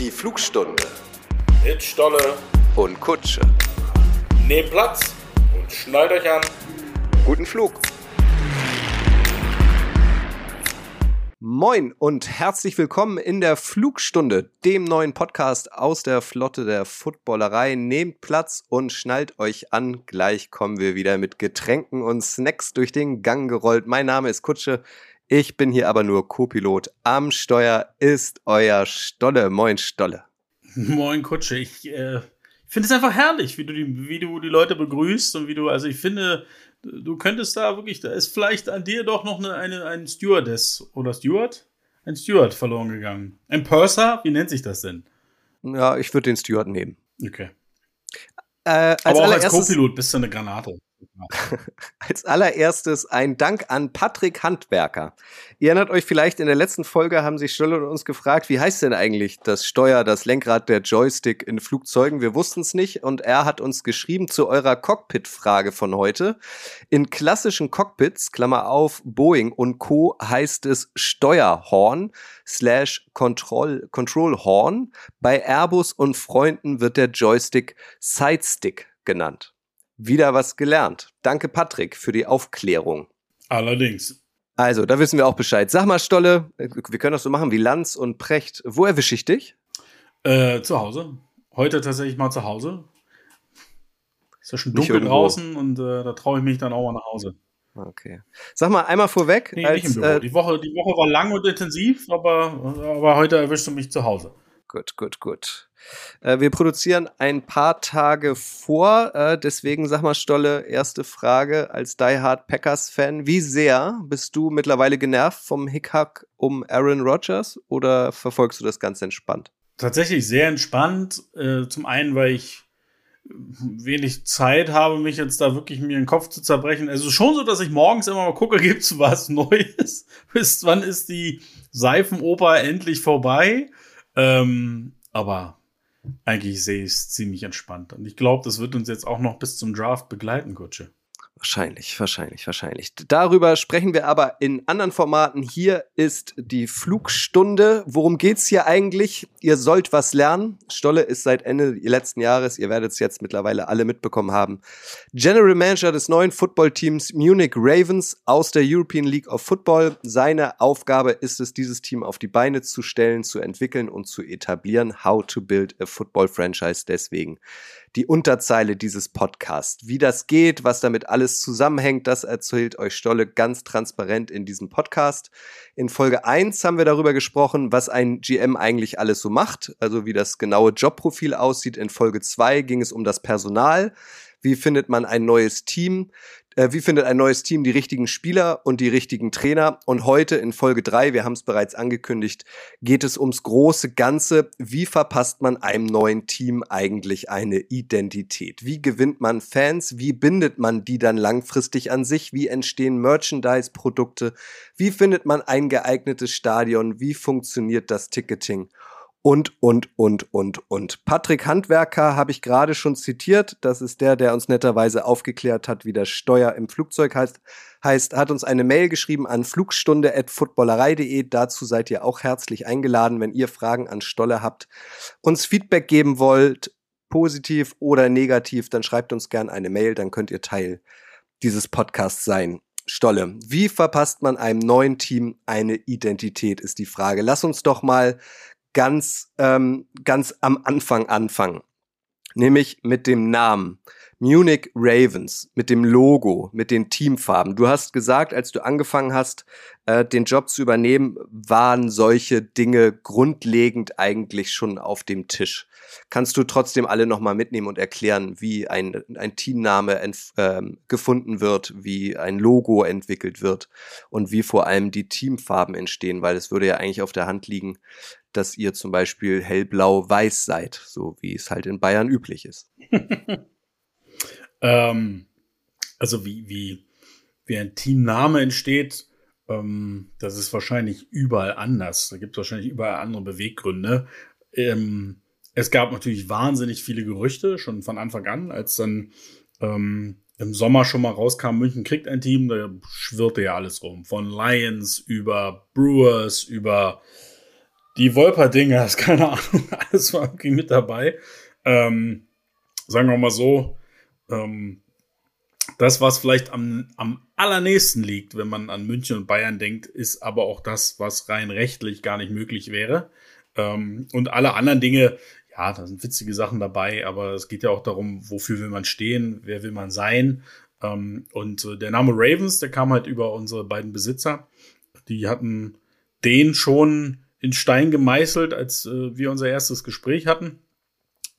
Die Flugstunde Mit Stolle. und Kutsche. Nehmt Platz und schnallt euch an. Guten Flug. Moin und herzlich willkommen in der Flugstunde, dem neuen Podcast aus der Flotte der Footballerei. Nehmt Platz und schnallt euch an. Gleich kommen wir wieder mit Getränken und Snacks durch den Gang gerollt. Mein Name ist Kutsche. Ich bin hier aber nur Co-Pilot. Am Steuer ist euer Stolle. Moin Stolle. Moin Kutsche, ich äh, finde es einfach herrlich, wie du, die, wie du die Leute begrüßt und wie du, also ich finde, du könntest da wirklich, da ist vielleicht an dir doch noch eine, eine ein Stewardess oder Steward? Ein Steward verloren gegangen. Ein Purser? Wie nennt sich das denn? Ja, ich würde den Steward nehmen. Okay. Äh, als Aber auch als Co-Pilot bist du eine Granate. Als allererstes ein Dank an Patrick Handwerker. Ihr erinnert euch vielleicht, in der letzten Folge haben sich Stolle und uns gefragt, wie heißt denn eigentlich das Steuer, das Lenkrad, der Joystick in Flugzeugen? Wir wussten es nicht und er hat uns geschrieben zu eurer Cockpit-Frage von heute. In klassischen Cockpits, Klammer auf, Boeing und Co. heißt es Steuerhorn slash Control, Control Horn. Bei Airbus und Freunden wird der Joystick Sidestick genannt. Wieder was gelernt. Danke, Patrick, für die Aufklärung. Allerdings. Also, da wissen wir auch Bescheid. Sag mal, Stolle, äh, wir können das so machen wie Lanz und Precht. Wo erwische ich dich? Äh, zu Hause. Heute tatsächlich mal zu Hause. Ist ja schon dunkel draußen und äh, da traue ich mich dann auch mal nach Hause. Okay. Sag mal einmal vorweg, Nee, nicht im als, Büro. äh, die, Woche, die Woche war lang und intensiv, aber, aber heute erwischst du mich zu Hause. Gut, gut, gut. Äh, wir produzieren ein paar Tage vor, äh, deswegen sag mal, Stolle, erste Frage als Die Hard Packers-Fan. Wie sehr bist du mittlerweile genervt vom Hickhack um Aaron Rodgers oder verfolgst du das ganz entspannt? Tatsächlich sehr entspannt. Äh, zum einen, weil ich wenig Zeit habe, mich jetzt da wirklich mir den Kopf zu zerbrechen. Also schon so, dass ich morgens immer mal gucke, gibt's was Neues? Bis wann ist die Seifenoper endlich vorbei? Ähm, aber eigentlich sehe ich es ziemlich entspannt. Und ich glaube, das wird uns jetzt auch noch bis zum Draft begleiten, Kutsche. Wahrscheinlich, wahrscheinlich, wahrscheinlich. Darüber sprechen wir aber in anderen Formaten. Hier ist die Flugstunde. Worum geht's hier eigentlich? Ihr sollt was lernen. Stolle ist seit Ende letzten Jahres, ihr werdet es jetzt mittlerweile alle mitbekommen haben, General Manager des neuen Footballteams Munich Ravens aus der European League of Football. Seine Aufgabe ist es, dieses Team auf die Beine zu stellen, zu entwickeln und zu etablieren. How to build a football franchise. Deswegen die Unterzeile dieses Podcasts. Wie das geht, was damit alles zusammenhängt, das erzählt euch Stolle ganz transparent in diesem Podcast. In Folge 1 haben wir darüber gesprochen, was ein GM eigentlich alles so macht, also wie das genaue Jobprofil aussieht. In Folge 2 ging es um das Personal. Wie findet man ein neues Team? Äh, wie findet ein neues Team die richtigen Spieler und die richtigen Trainer? Und heute in Folge 3, wir haben es bereits angekündigt, geht es ums große Ganze. Wie verpasst man einem neuen Team eigentlich eine Identität? Wie gewinnt man Fans? Wie bindet man die dann langfristig an sich? Wie entstehen Merchandise-Produkte? Wie findet man ein geeignetes Stadion? Wie funktioniert das Ticketing? Und, und, und, und, und. Patrick Handwerker habe ich gerade schon zitiert. Das ist der, der uns netterweise aufgeklärt hat, wie das Steuer im Flugzeug heißt. Heißt, hat uns eine Mail geschrieben an flugstunde.footballerei.de. Dazu seid ihr auch herzlich eingeladen, wenn ihr Fragen an Stolle habt, uns Feedback geben wollt, positiv oder negativ, dann schreibt uns gern eine Mail, dann könnt ihr Teil dieses Podcasts sein. Stolle, wie verpasst man einem neuen Team eine Identität, ist die Frage. Lass uns doch mal ganz, ähm, ganz am Anfang anfangen. Nämlich mit dem Namen. Munich Ravens, mit dem Logo, mit den Teamfarben. Du hast gesagt, als du angefangen hast, äh, den Job zu übernehmen, waren solche Dinge grundlegend eigentlich schon auf dem Tisch. Kannst du trotzdem alle nochmal mitnehmen und erklären, wie ein, ein Teamname ähm, gefunden wird, wie ein Logo entwickelt wird und wie vor allem die Teamfarben entstehen, weil es würde ja eigentlich auf der Hand liegen, dass ihr zum Beispiel hellblau-weiß seid, so wie es halt in Bayern üblich ist. Ähm, also wie, wie, wie ein Teamname entsteht, ähm, das ist wahrscheinlich überall anders. Da gibt es wahrscheinlich überall andere Beweggründe. Ähm, es gab natürlich wahnsinnig viele Gerüchte, schon von Anfang an, als dann ähm, im Sommer schon mal rauskam, München kriegt ein Team, da schwirrte ja alles rum. Von Lions über Brewers, über die Wolper-Dinger, keine Ahnung, alles war irgendwie mit dabei. Ähm, sagen wir mal so, ähm, das, was vielleicht am, am allernächsten liegt, wenn man an München und Bayern denkt, ist aber auch das, was rein rechtlich gar nicht möglich wäre. Ähm, und alle anderen Dinge, ja, da sind witzige Sachen dabei, aber es geht ja auch darum, wofür will man stehen, wer will man sein. Ähm, und äh, der Name Ravens, der kam halt über unsere beiden Besitzer. Die hatten den schon in Stein gemeißelt, als äh, wir unser erstes Gespräch hatten.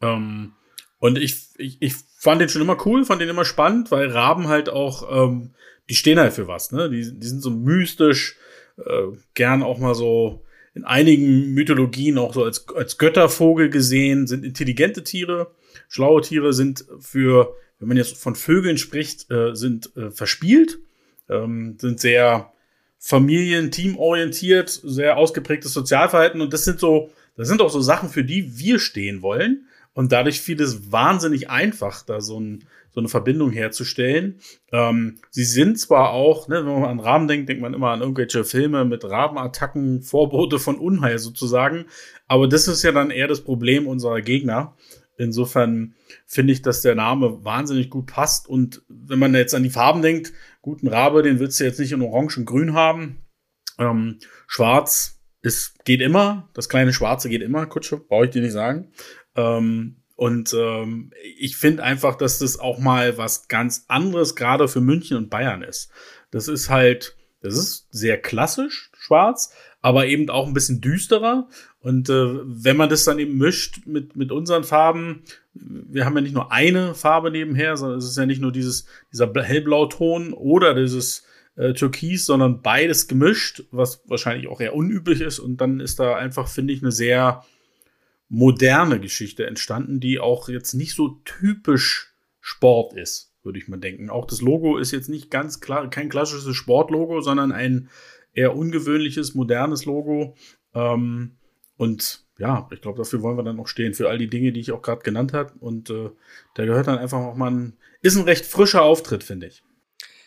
Ähm, und ich, ich, ich fand den schon immer cool, fand den immer spannend, weil Raben halt auch, ähm, die stehen halt für was, ne? Die, die sind so mystisch, äh, gern auch mal so in einigen Mythologien auch so als, als Göttervogel gesehen, sind intelligente Tiere, schlaue Tiere sind für, wenn man jetzt von Vögeln spricht, äh, sind äh, verspielt, ähm, sind sehr Familien, teamorientiert, sehr ausgeprägtes Sozialverhalten. Und das sind so, das sind auch so Sachen, für die wir stehen wollen und dadurch fiel es wahnsinnig einfach, da so, ein, so eine Verbindung herzustellen. Ähm, sie sind zwar auch, ne, wenn man an Raben denkt, denkt man immer an irgendwelche Filme mit Rabenattacken, Vorbote von Unheil sozusagen, aber das ist ja dann eher das Problem unserer Gegner. Insofern finde ich, dass der Name wahnsinnig gut passt. Und wenn man jetzt an die Farben denkt, guten Rabe, den willst du jetzt nicht in Orange und Grün haben. Ähm, Schwarz ist, geht immer. Das kleine Schwarze geht immer. Kutsche, brauche ich dir nicht sagen. Ähm, und ähm, ich finde einfach, dass das auch mal was ganz anderes gerade für München und Bayern ist. Das ist halt, das ist sehr klassisch schwarz, aber eben auch ein bisschen düsterer. Und äh, wenn man das dann eben mischt mit, mit unseren Farben, wir haben ja nicht nur eine Farbe nebenher, sondern es ist ja nicht nur dieses, dieser hellblauton oder dieses äh, Türkis, sondern beides gemischt, was wahrscheinlich auch eher unüblich ist. Und dann ist da einfach, finde ich, eine sehr moderne Geschichte entstanden, die auch jetzt nicht so typisch Sport ist, würde ich mal denken. Auch das Logo ist jetzt nicht ganz klar, kein klassisches Sportlogo, sondern ein eher ungewöhnliches, modernes Logo. Ähm, und ja, ich glaube, dafür wollen wir dann noch stehen, für all die Dinge, die ich auch gerade genannt habe. Und äh, da gehört dann einfach auch mal ein, ist ein recht frischer Auftritt, finde ich.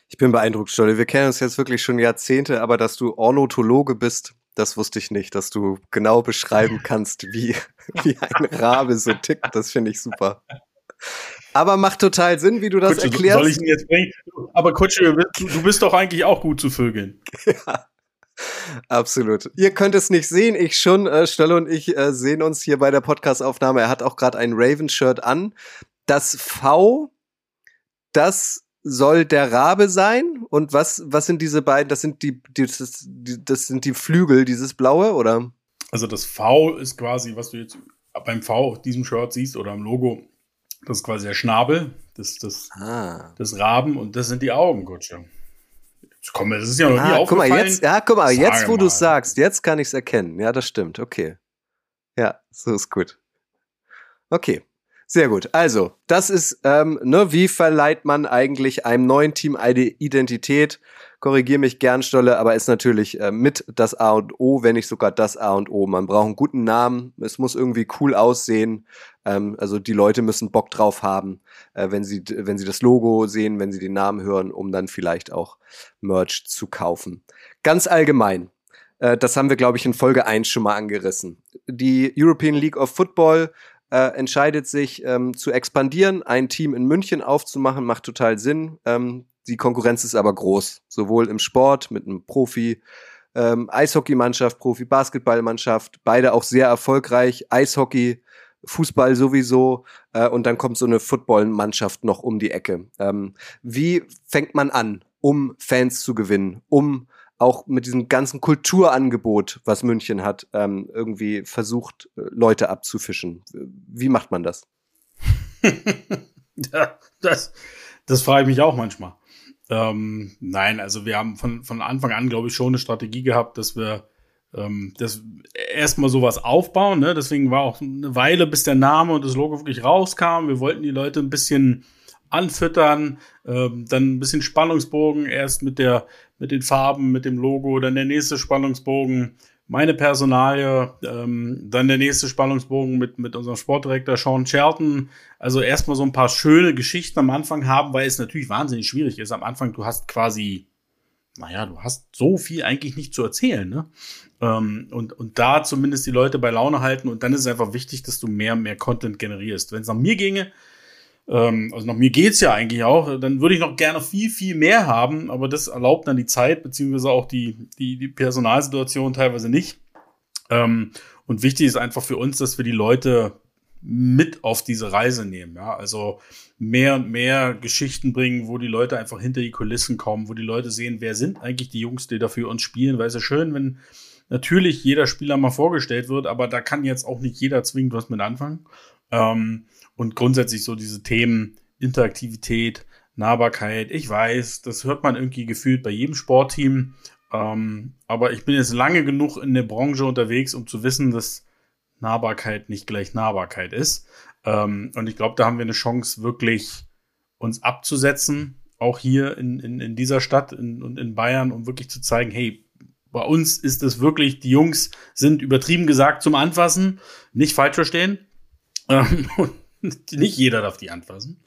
Ich bin beeindruckt, Stolle. Wir kennen uns jetzt wirklich schon Jahrzehnte, aber dass du Ornithologe bist, das wusste ich nicht, dass du genau beschreiben kannst, wie, wie ein Rabe so tickt. Das finde ich super. Aber macht total Sinn, wie du das Kutsche, erklärst. Soll ich ihn jetzt bringen? Aber Kutsche, du bist doch eigentlich auch gut zu Vögeln. Ja. Absolut. Ihr könnt es nicht sehen, ich schon. Äh, Stolle und ich äh, sehen uns hier bei der Podcastaufnahme. Er hat auch gerade ein Raven-Shirt an. Das V, das soll der Rabe sein. Und was, was sind diese beiden? Das sind die, die, das, die, das sind die Flügel, dieses blaue, oder? Also das V ist quasi, was du jetzt beim V auf diesem Shirt siehst oder am Logo, das ist quasi der Schnabel, das, das, ah. das Raben und das sind die Augen, Kutsche. Komm, das ist ja noch nie ah, aufgefallen. Guck mal, jetzt, ja, guck mal, Sag jetzt, wo du sagst, jetzt kann ich es erkennen. Ja, das stimmt. Okay. Ja, so ist gut. Okay. Sehr gut. Also, das ist, ähm, ne, wie verleiht man eigentlich einem neuen Team eine Identität? Korrigiere mich gern, Stolle, aber ist natürlich äh, mit das A und O, wenn nicht sogar das A und O. Man braucht einen guten Namen, es muss irgendwie cool aussehen. Ähm, also die Leute müssen Bock drauf haben, äh, wenn sie wenn sie das Logo sehen, wenn sie den Namen hören, um dann vielleicht auch Merch zu kaufen. Ganz allgemein. Äh, das haben wir, glaube ich, in Folge 1 schon mal angerissen. Die European League of Football äh, entscheidet sich ähm, zu expandieren, ein Team in München aufzumachen, macht total Sinn. Ähm, die Konkurrenz ist aber groß, sowohl im Sport mit einem Profi. Ähm, Eishockeymannschaft, Profi-Basketballmannschaft, beide auch sehr erfolgreich. Eishockey, Fußball sowieso äh, und dann kommt so eine Footballmannschaft noch um die Ecke. Ähm, wie fängt man an, um Fans zu gewinnen, um auch mit diesem ganzen Kulturangebot, was München hat, ähm, irgendwie versucht, äh, Leute abzufischen. Wie macht man das? ja, das, das frage ich mich auch manchmal. Ähm, nein, also wir haben von, von Anfang an, glaube ich, schon eine Strategie gehabt, dass wir ähm, das erstmal sowas aufbauen. Ne? Deswegen war auch eine Weile, bis der Name und das Logo wirklich rauskam. Wir wollten die Leute ein bisschen anfüttern, ähm, dann ein bisschen Spannungsbogen, erst mit der, mit den Farben, mit dem Logo, dann der nächste Spannungsbogen, meine Personalie, ähm, dann der nächste Spannungsbogen mit, mit unserem Sportdirektor Sean Shelton. Also erstmal so ein paar schöne Geschichten am Anfang haben, weil es natürlich wahnsinnig schwierig ist. Am Anfang, du hast quasi naja, du hast so viel eigentlich nicht zu erzählen, ne? Ähm, und, und da zumindest die Leute bei Laune halten und dann ist es einfach wichtig, dass du mehr, mehr Content generierst. Wenn es nach mir ginge, ähm, also nach mir geht's ja eigentlich auch, dann würde ich noch gerne viel, viel mehr haben, aber das erlaubt dann die Zeit, beziehungsweise auch die, die, die Personalsituation teilweise nicht. Ähm, und wichtig ist einfach für uns, dass wir die Leute mit auf diese Reise nehmen. Ja? Also mehr und mehr Geschichten bringen, wo die Leute einfach hinter die Kulissen kommen, wo die Leute sehen, wer sind eigentlich die Jungs, die da für uns spielen. Weil es ja schön, wenn natürlich jeder Spieler mal vorgestellt wird, aber da kann jetzt auch nicht jeder zwingend was mit anfangen. Ähm, und grundsätzlich so diese Themen Interaktivität, Nahbarkeit. Ich weiß, das hört man irgendwie gefühlt bei jedem Sportteam. Ähm, aber ich bin jetzt lange genug in der Branche unterwegs, um zu wissen, dass Nahbarkeit nicht gleich Nahbarkeit ist. Ähm, und ich glaube, da haben wir eine Chance, wirklich uns abzusetzen, auch hier in, in, in dieser Stadt und in, in Bayern, um wirklich zu zeigen, hey, bei uns ist es wirklich, die Jungs sind übertrieben gesagt zum Anfassen, nicht falsch verstehen. Ähm, nicht jeder darf die anfassen.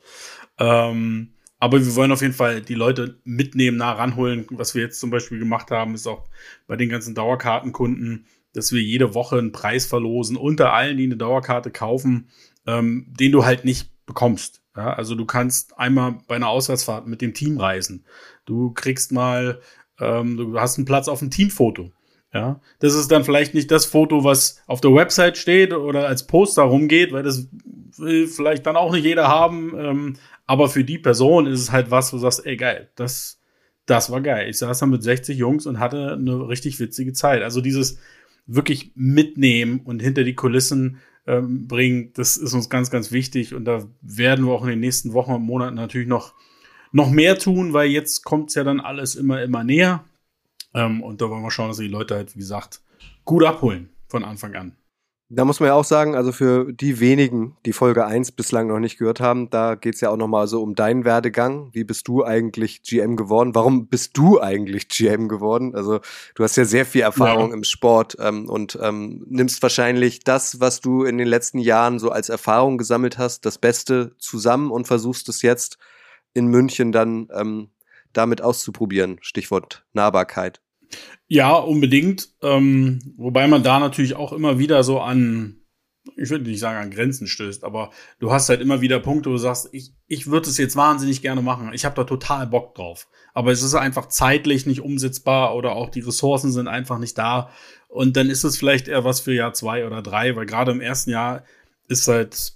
Ähm, aber wir wollen auf jeden Fall die Leute mitnehmen, nah ranholen. Was wir jetzt zum Beispiel gemacht haben, ist auch bei den ganzen Dauerkartenkunden dass wir jede Woche einen Preis verlosen unter allen, die eine Dauerkarte kaufen, ähm, den du halt nicht bekommst. Ja, also du kannst einmal bei einer Auswärtsfahrt mit dem Team reisen. Du kriegst mal, ähm, du hast einen Platz auf ein Teamfoto. Ja, das ist dann vielleicht nicht das Foto, was auf der Website steht oder als Poster rumgeht, weil das will vielleicht dann auch nicht jeder haben. Ähm, aber für die Person ist es halt was, wo du sagst, ey geil, das, das war geil. Ich saß da mit 60 Jungs und hatte eine richtig witzige Zeit. Also dieses, wirklich mitnehmen und hinter die Kulissen ähm, bringen, das ist uns ganz, ganz wichtig. Und da werden wir auch in den nächsten Wochen und Monaten natürlich noch, noch mehr tun, weil jetzt kommt es ja dann alles immer, immer näher. Ähm, und da wollen wir schauen, dass wir die Leute halt, wie gesagt, gut abholen von Anfang an. Da muss man ja auch sagen, also für die wenigen, die Folge 1 bislang noch nicht gehört haben, da geht's ja auch nochmal so um deinen Werdegang. Wie bist du eigentlich GM geworden? Warum bist du eigentlich GM geworden? Also du hast ja sehr viel Erfahrung ja. im Sport ähm, und ähm, nimmst wahrscheinlich das, was du in den letzten Jahren so als Erfahrung gesammelt hast, das Beste zusammen und versuchst es jetzt in München dann ähm, damit auszuprobieren. Stichwort Nahbarkeit. Ja, unbedingt. Ähm, wobei man da natürlich auch immer wieder so an, ich würde nicht sagen an Grenzen stößt, aber du hast halt immer wieder Punkte, wo du sagst, ich, ich würde es jetzt wahnsinnig gerne machen. Ich habe da total Bock drauf. Aber es ist einfach zeitlich nicht umsetzbar oder auch die Ressourcen sind einfach nicht da. Und dann ist es vielleicht eher was für Jahr zwei oder drei, weil gerade im ersten Jahr ist halt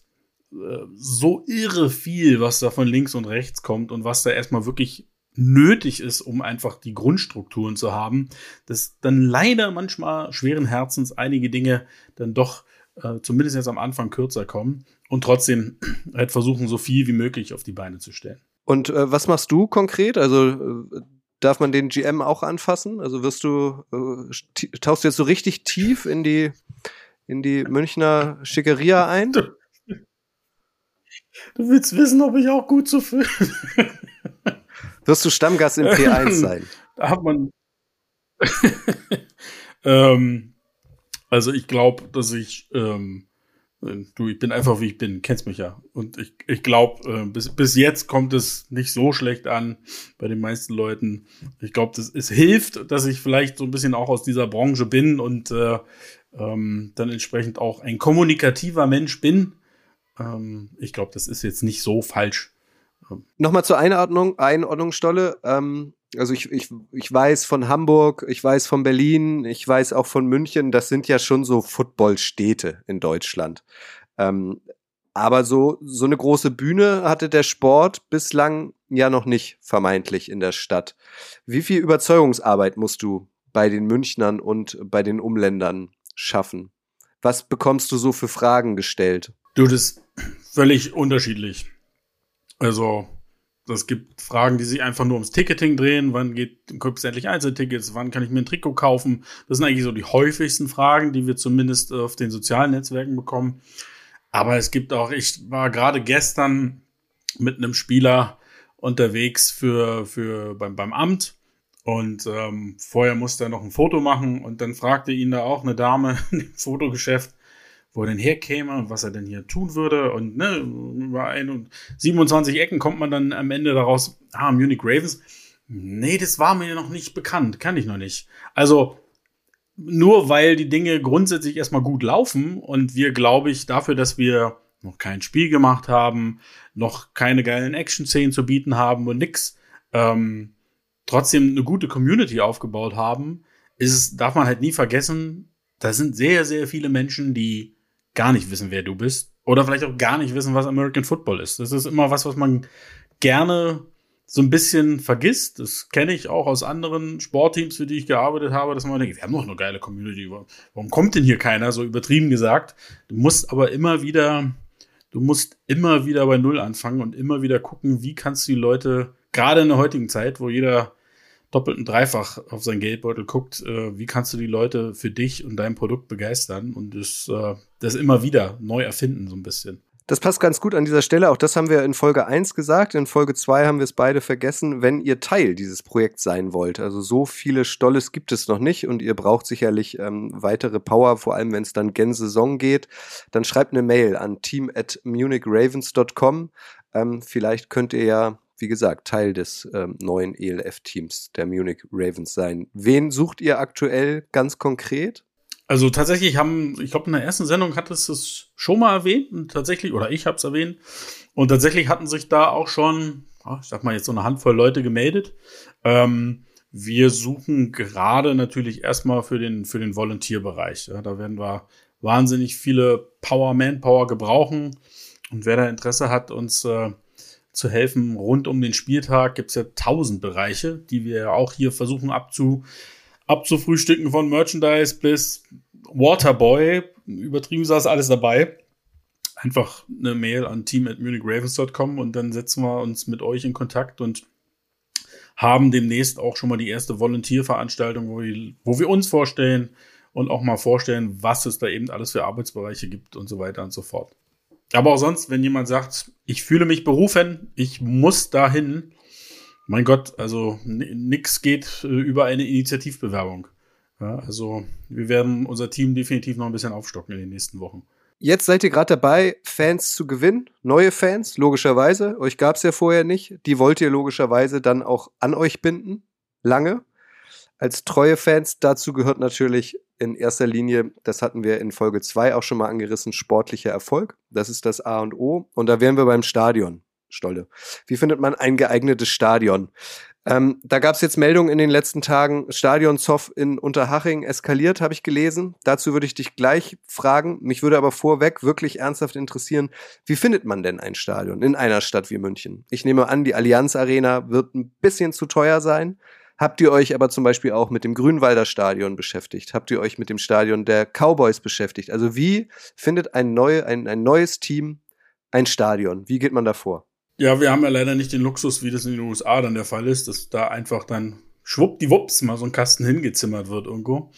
äh, so irre viel, was da von links und rechts kommt und was da erstmal wirklich nötig ist, um einfach die Grundstrukturen zu haben, dass dann leider manchmal schweren Herzens einige Dinge dann doch äh, zumindest jetzt am Anfang kürzer kommen und trotzdem halt versuchen, so viel wie möglich auf die Beine zu stellen. Und äh, was machst du konkret? Also äh, darf man den GM auch anfassen? Also wirst du, äh, tauchst du jetzt so richtig tief in die, in die Münchner Schickeria ein? Du, du willst wissen, ob ich auch gut zu so wirst du Stammgast im P1 sein? Da hat man. ähm, also ich glaube, dass ich, ähm, du, ich bin einfach wie ich bin, kennst mich ja. Und ich, ich glaube, äh, bis, bis jetzt kommt es nicht so schlecht an bei den meisten Leuten. Ich glaube, es hilft, dass ich vielleicht so ein bisschen auch aus dieser Branche bin und äh, ähm, dann entsprechend auch ein kommunikativer Mensch bin. Ähm, ich glaube, das ist jetzt nicht so falsch. Nochmal zur Einordnung, Einordnung, Stolle. Ähm, also ich, ich, ich weiß von Hamburg, ich weiß von Berlin, ich weiß auch von München, das sind ja schon so Footballstädte in Deutschland. Ähm, aber so, so eine große Bühne hatte der Sport bislang ja noch nicht vermeintlich in der Stadt. Wie viel Überzeugungsarbeit musst du bei den Münchnern und bei den Umländern schaffen? Was bekommst du so für Fragen gestellt? Du, das ist völlig unterschiedlich. Also, es gibt Fragen, die sich einfach nur ums Ticketing drehen. Wann geht, gibt endlich Einzeltickets? Wann kann ich mir ein Trikot kaufen? Das sind eigentlich so die häufigsten Fragen, die wir zumindest auf den sozialen Netzwerken bekommen. Aber es gibt auch, ich war gerade gestern mit einem Spieler unterwegs für, für beim, beim Amt. Und ähm, vorher musste er noch ein Foto machen und dann fragte ihn da auch eine Dame im Fotogeschäft, wo er denn herkäme und was er denn hier tun würde. Und ne, über 27 Ecken kommt man dann am Ende daraus, ah, Munich Ravens. Nee, das war mir noch nicht bekannt. Kann ich noch nicht. Also, nur weil die Dinge grundsätzlich erstmal gut laufen und wir, glaube ich, dafür, dass wir noch kein Spiel gemacht haben, noch keine geilen Action-Szenen zu bieten haben und nix, ähm, trotzdem eine gute Community aufgebaut haben, ist darf man halt nie vergessen, da sind sehr, sehr viele Menschen, die gar nicht wissen, wer du bist. Oder vielleicht auch gar nicht wissen, was American Football ist. Das ist immer was, was man gerne so ein bisschen vergisst. Das kenne ich auch aus anderen Sportteams, für die ich gearbeitet habe, dass man denkt, wir haben doch eine geile Community. Warum kommt denn hier keiner? So übertrieben gesagt. Du musst aber immer wieder, du musst immer wieder bei Null anfangen und immer wieder gucken, wie kannst du die Leute, gerade in der heutigen Zeit, wo jeder doppelt und dreifach auf sein Geldbeutel guckt, äh, wie kannst du die Leute für dich und dein Produkt begeistern und das, äh, das immer wieder neu erfinden, so ein bisschen. Das passt ganz gut an dieser Stelle. Auch das haben wir in Folge 1 gesagt. In Folge 2 haben wir es beide vergessen, wenn ihr Teil dieses Projekts sein wollt. Also so viele Stolles gibt es noch nicht und ihr braucht sicherlich ähm, weitere Power, vor allem wenn es dann gen geht. Dann schreibt eine Mail an team at munichravens.com. Ähm, vielleicht könnt ihr ja wie gesagt, Teil des ähm, neuen ELF-Teams der Munich Ravens sein. Wen sucht ihr aktuell ganz konkret? Also tatsächlich haben, ich glaube, in der ersten Sendung hat es es schon mal erwähnt tatsächlich, oder ich habe es erwähnt, und tatsächlich hatten sich da auch schon, ich sag mal jetzt so eine Handvoll Leute gemeldet. Ähm, wir suchen gerade natürlich erstmal für den, für den Volontierbereich. Ja, da werden wir wahnsinnig viele Power, Manpower gebrauchen. Und wer da Interesse hat, uns äh, zu helfen. Rund um den Spieltag gibt es ja tausend Bereiche, die wir auch hier versuchen abzu, abzufrühstücken von Merchandise bis Waterboy. Übertrieben saß alles dabei. Einfach eine Mail an team.munichravens.com und dann setzen wir uns mit euch in Kontakt und haben demnächst auch schon mal die erste Volontierveranstaltung, wo wo wir uns vorstellen und auch mal vorstellen, was es da eben alles für Arbeitsbereiche gibt und so weiter und so fort. Aber auch sonst, wenn jemand sagt, ich fühle mich berufen, ich muss dahin, mein Gott, also nix geht äh, über eine Initiativbewerbung. Ja, also wir werden unser Team definitiv noch ein bisschen aufstocken in den nächsten Wochen. Jetzt seid ihr gerade dabei, Fans zu gewinnen, neue Fans, logischerweise. Euch gab es ja vorher nicht. Die wollt ihr logischerweise dann auch an euch binden, lange. Als treue Fans, dazu gehört natürlich in erster Linie, das hatten wir in Folge 2 auch schon mal angerissen, sportlicher Erfolg. Das ist das A und O. Und da wären wir beim Stadion. Stolle. Wie findet man ein geeignetes Stadion? Ähm, da gab es jetzt Meldungen in den letzten Tagen, Stadion Zoff in Unterhaching eskaliert, habe ich gelesen. Dazu würde ich dich gleich fragen. Mich würde aber vorweg wirklich ernsthaft interessieren, wie findet man denn ein Stadion in einer Stadt wie München? Ich nehme an, die Allianz Arena wird ein bisschen zu teuer sein. Habt ihr euch aber zum Beispiel auch mit dem Grünwalder Stadion beschäftigt? Habt ihr euch mit dem Stadion der Cowboys beschäftigt? Also wie findet ein, neu, ein, ein neues Team ein Stadion? Wie geht man da vor? Ja, wir haben ja leider nicht den Luxus, wie das in den USA dann der Fall ist, dass da einfach dann schwuppdiwupps mal so ein Kasten hingezimmert wird irgendwo.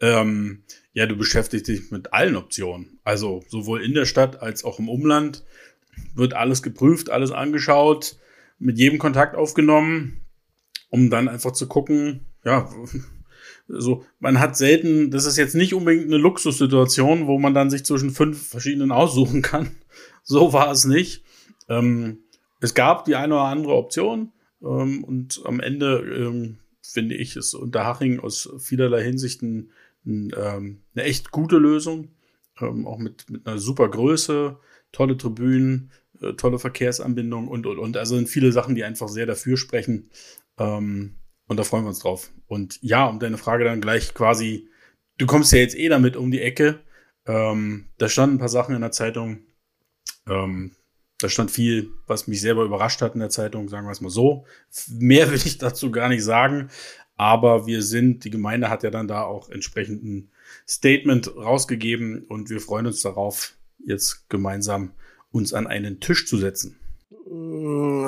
Ähm, ja, du beschäftigst dich mit allen Optionen. Also sowohl in der Stadt als auch im Umland wird alles geprüft, alles angeschaut, mit jedem Kontakt aufgenommen um dann einfach zu gucken, ja, so, man hat selten, das ist jetzt nicht unbedingt eine Luxussituation, wo man dann sich zwischen fünf verschiedenen aussuchen kann. So war es nicht. Ähm, es gab die eine oder andere Option ähm, und am Ende ähm, finde ich es Unterhaching aus vielerlei Hinsichten ein, ähm, eine echt gute Lösung. Ähm, auch mit, mit einer super Größe, tolle Tribünen, äh, tolle Verkehrsanbindung und, und, und. Also sind viele Sachen, die einfach sehr dafür sprechen, ähm, und da freuen wir uns drauf. Und ja, um deine Frage dann gleich quasi, du kommst ja jetzt eh damit um die Ecke. Ähm, da standen ein paar Sachen in der Zeitung. Ähm, da stand viel, was mich selber überrascht hat in der Zeitung, sagen wir es mal so. Mehr will ich dazu gar nicht sagen. Aber wir sind, die Gemeinde hat ja dann da auch entsprechend ein Statement rausgegeben und wir freuen uns darauf, jetzt gemeinsam uns an einen Tisch zu setzen.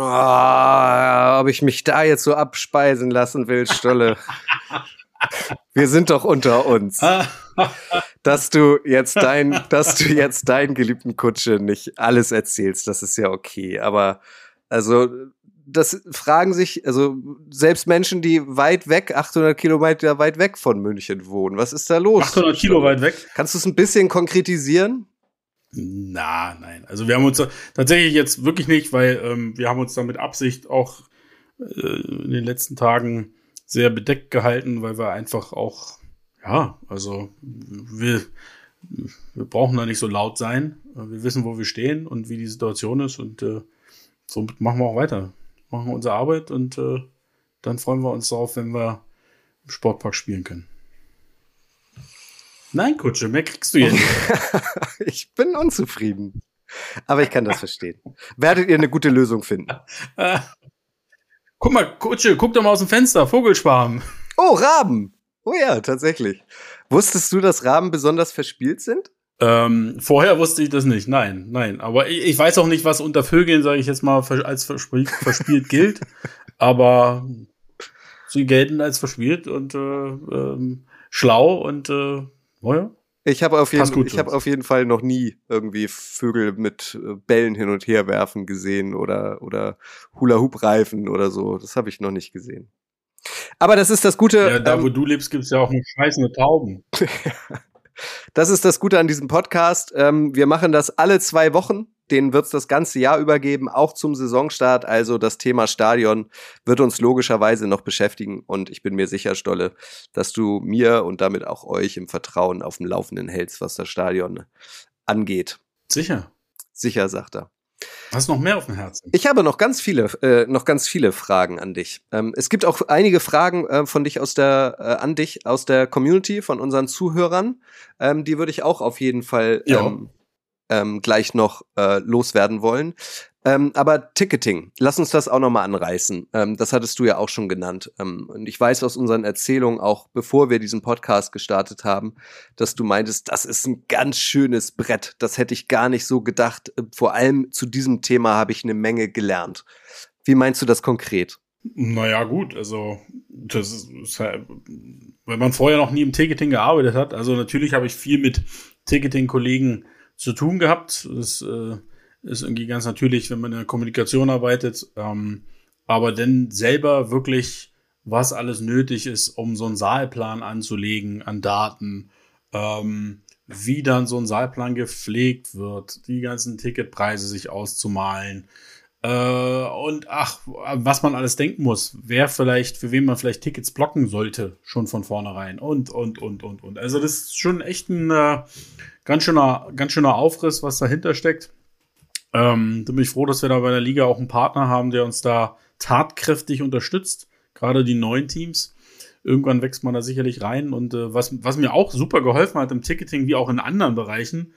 Oh, ob ich mich da jetzt so abspeisen lassen will, Stolle. Wir sind doch unter uns. dass du jetzt dein, dass du jetzt deinen geliebten Kutsche nicht alles erzählst, das ist ja okay. Aber also das fragen sich, also selbst Menschen, die weit weg, 800 Kilometer weit weg von München wohnen, was ist da los? 800 Kilo weit weg. Kannst du es ein bisschen konkretisieren? Na, nein. Also wir haben uns tatsächlich jetzt wirklich nicht, weil ähm, wir haben uns da mit Absicht auch äh, in den letzten Tagen sehr bedeckt gehalten, weil wir einfach auch, ja, also wir, wir brauchen da nicht so laut sein. Wir wissen, wo wir stehen und wie die Situation ist und äh, somit machen wir auch weiter. Machen unsere Arbeit und äh, dann freuen wir uns darauf, wenn wir im Sportpark spielen können. Nein, Kutsche, mehr kriegst du jetzt. ich bin unzufrieden. Aber ich kann das verstehen. Werdet ihr eine gute Lösung finden? guck mal, Kutsche, guck doch mal aus dem Fenster, Vogelschwarm. Oh, Raben. Oh ja, tatsächlich. Wusstest du, dass Raben besonders verspielt sind? Ähm, vorher wusste ich das nicht. Nein, nein. Aber ich, ich weiß auch nicht, was unter Vögeln, sage ich jetzt mal, als verspielt, verspielt gilt. Aber sie gelten als verspielt und äh, ähm, schlau und äh, naja. Ich habe auf, jeden, ich hab auf jeden Fall noch nie irgendwie Vögel mit äh, Bällen hin und her werfen gesehen oder, oder Hula-Hoop-Reifen oder so. Das habe ich noch nicht gesehen. Aber das ist das Gute. Ja, da ähm, wo du lebst, gibt's ja auch noch scheißende Tauben. das ist das Gute an diesem Podcast. Ähm, wir machen das alle zwei Wochen den wird es das ganze Jahr übergeben, auch zum Saisonstart. Also das Thema Stadion wird uns logischerweise noch beschäftigen und ich bin mir sicher, Stolle, dass du mir und damit auch euch im Vertrauen auf dem Laufenden hältst, was das Stadion angeht. Sicher. Sicher, sagt er. Hast du noch mehr auf dem Herzen? Ich habe noch ganz viele, äh, noch ganz viele Fragen an dich. Ähm, es gibt auch einige Fragen äh, von dich aus der, äh, an dich aus der Community, von unseren Zuhörern. Ähm, die würde ich auch auf jeden Fall ähm, ähm, gleich noch äh, loswerden wollen. Ähm, aber Ticketing, lass uns das auch nochmal anreißen. Ähm, das hattest du ja auch schon genannt. Ähm, und ich weiß aus unseren Erzählungen, auch bevor wir diesen Podcast gestartet haben, dass du meintest, das ist ein ganz schönes Brett. Das hätte ich gar nicht so gedacht. Äh, vor allem zu diesem Thema habe ich eine Menge gelernt. Wie meinst du das konkret? Naja, gut, also das ist, wenn man vorher noch nie im Ticketing gearbeitet hat, also natürlich habe ich viel mit Ticketing-Kollegen zu tun gehabt. Das äh, ist irgendwie ganz natürlich, wenn man in der Kommunikation arbeitet. Ähm, aber dann selber wirklich, was alles nötig ist, um so einen Saalplan anzulegen an Daten, ähm, wie dann so ein Saalplan gepflegt wird, die ganzen Ticketpreise sich auszumalen. Äh, und ach, was man alles denken muss, wer vielleicht, für wen man vielleicht Tickets blocken sollte, schon von vornherein. Und, und, und, und, und. Also das ist schon echt ein äh, ganz schöner, ganz schöner Aufriss, was dahinter steckt. Ähm, da bin ich froh, dass wir da bei der Liga auch einen Partner haben, der uns da tatkräftig unterstützt. Gerade die neuen Teams. Irgendwann wächst man da sicherlich rein. Und äh, was, was mir auch super geholfen hat im Ticketing, wie auch in anderen Bereichen,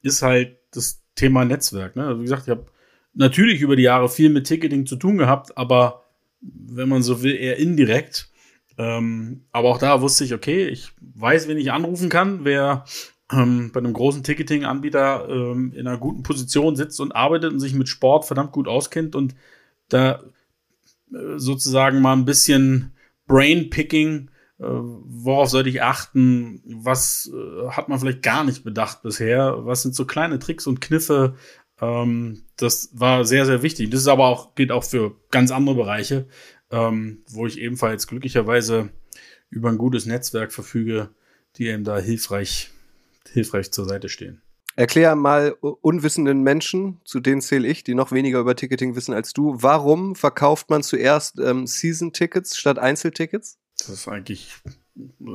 ist halt das Thema Netzwerk. Ne? Wie gesagt, ich habe natürlich über die Jahre viel mit Ticketing zu tun gehabt, aber wenn man so will, eher indirekt. Ähm, aber auch da wusste ich, okay, ich weiß, wen ich anrufen kann, wer ähm, bei einem großen Ticketing-Anbieter ähm, in einer guten Position sitzt und arbeitet und sich mit Sport verdammt gut auskennt und da äh, sozusagen mal ein bisschen Brain-Picking, äh, worauf sollte ich achten, was äh, hat man vielleicht gar nicht bedacht bisher, was sind so kleine Tricks und Kniffe, ähm, das war sehr, sehr wichtig. Das ist aber auch, gilt auch für ganz andere Bereiche, ähm, wo ich ebenfalls glücklicherweise über ein gutes Netzwerk verfüge, die eben da hilfreich hilfreich zur Seite stehen. Erklär mal unwissenden Menschen, zu denen zähle ich, die noch weniger über Ticketing wissen als du, warum verkauft man zuerst ähm, Season-Tickets statt Einzeltickets? Das ist eigentlich,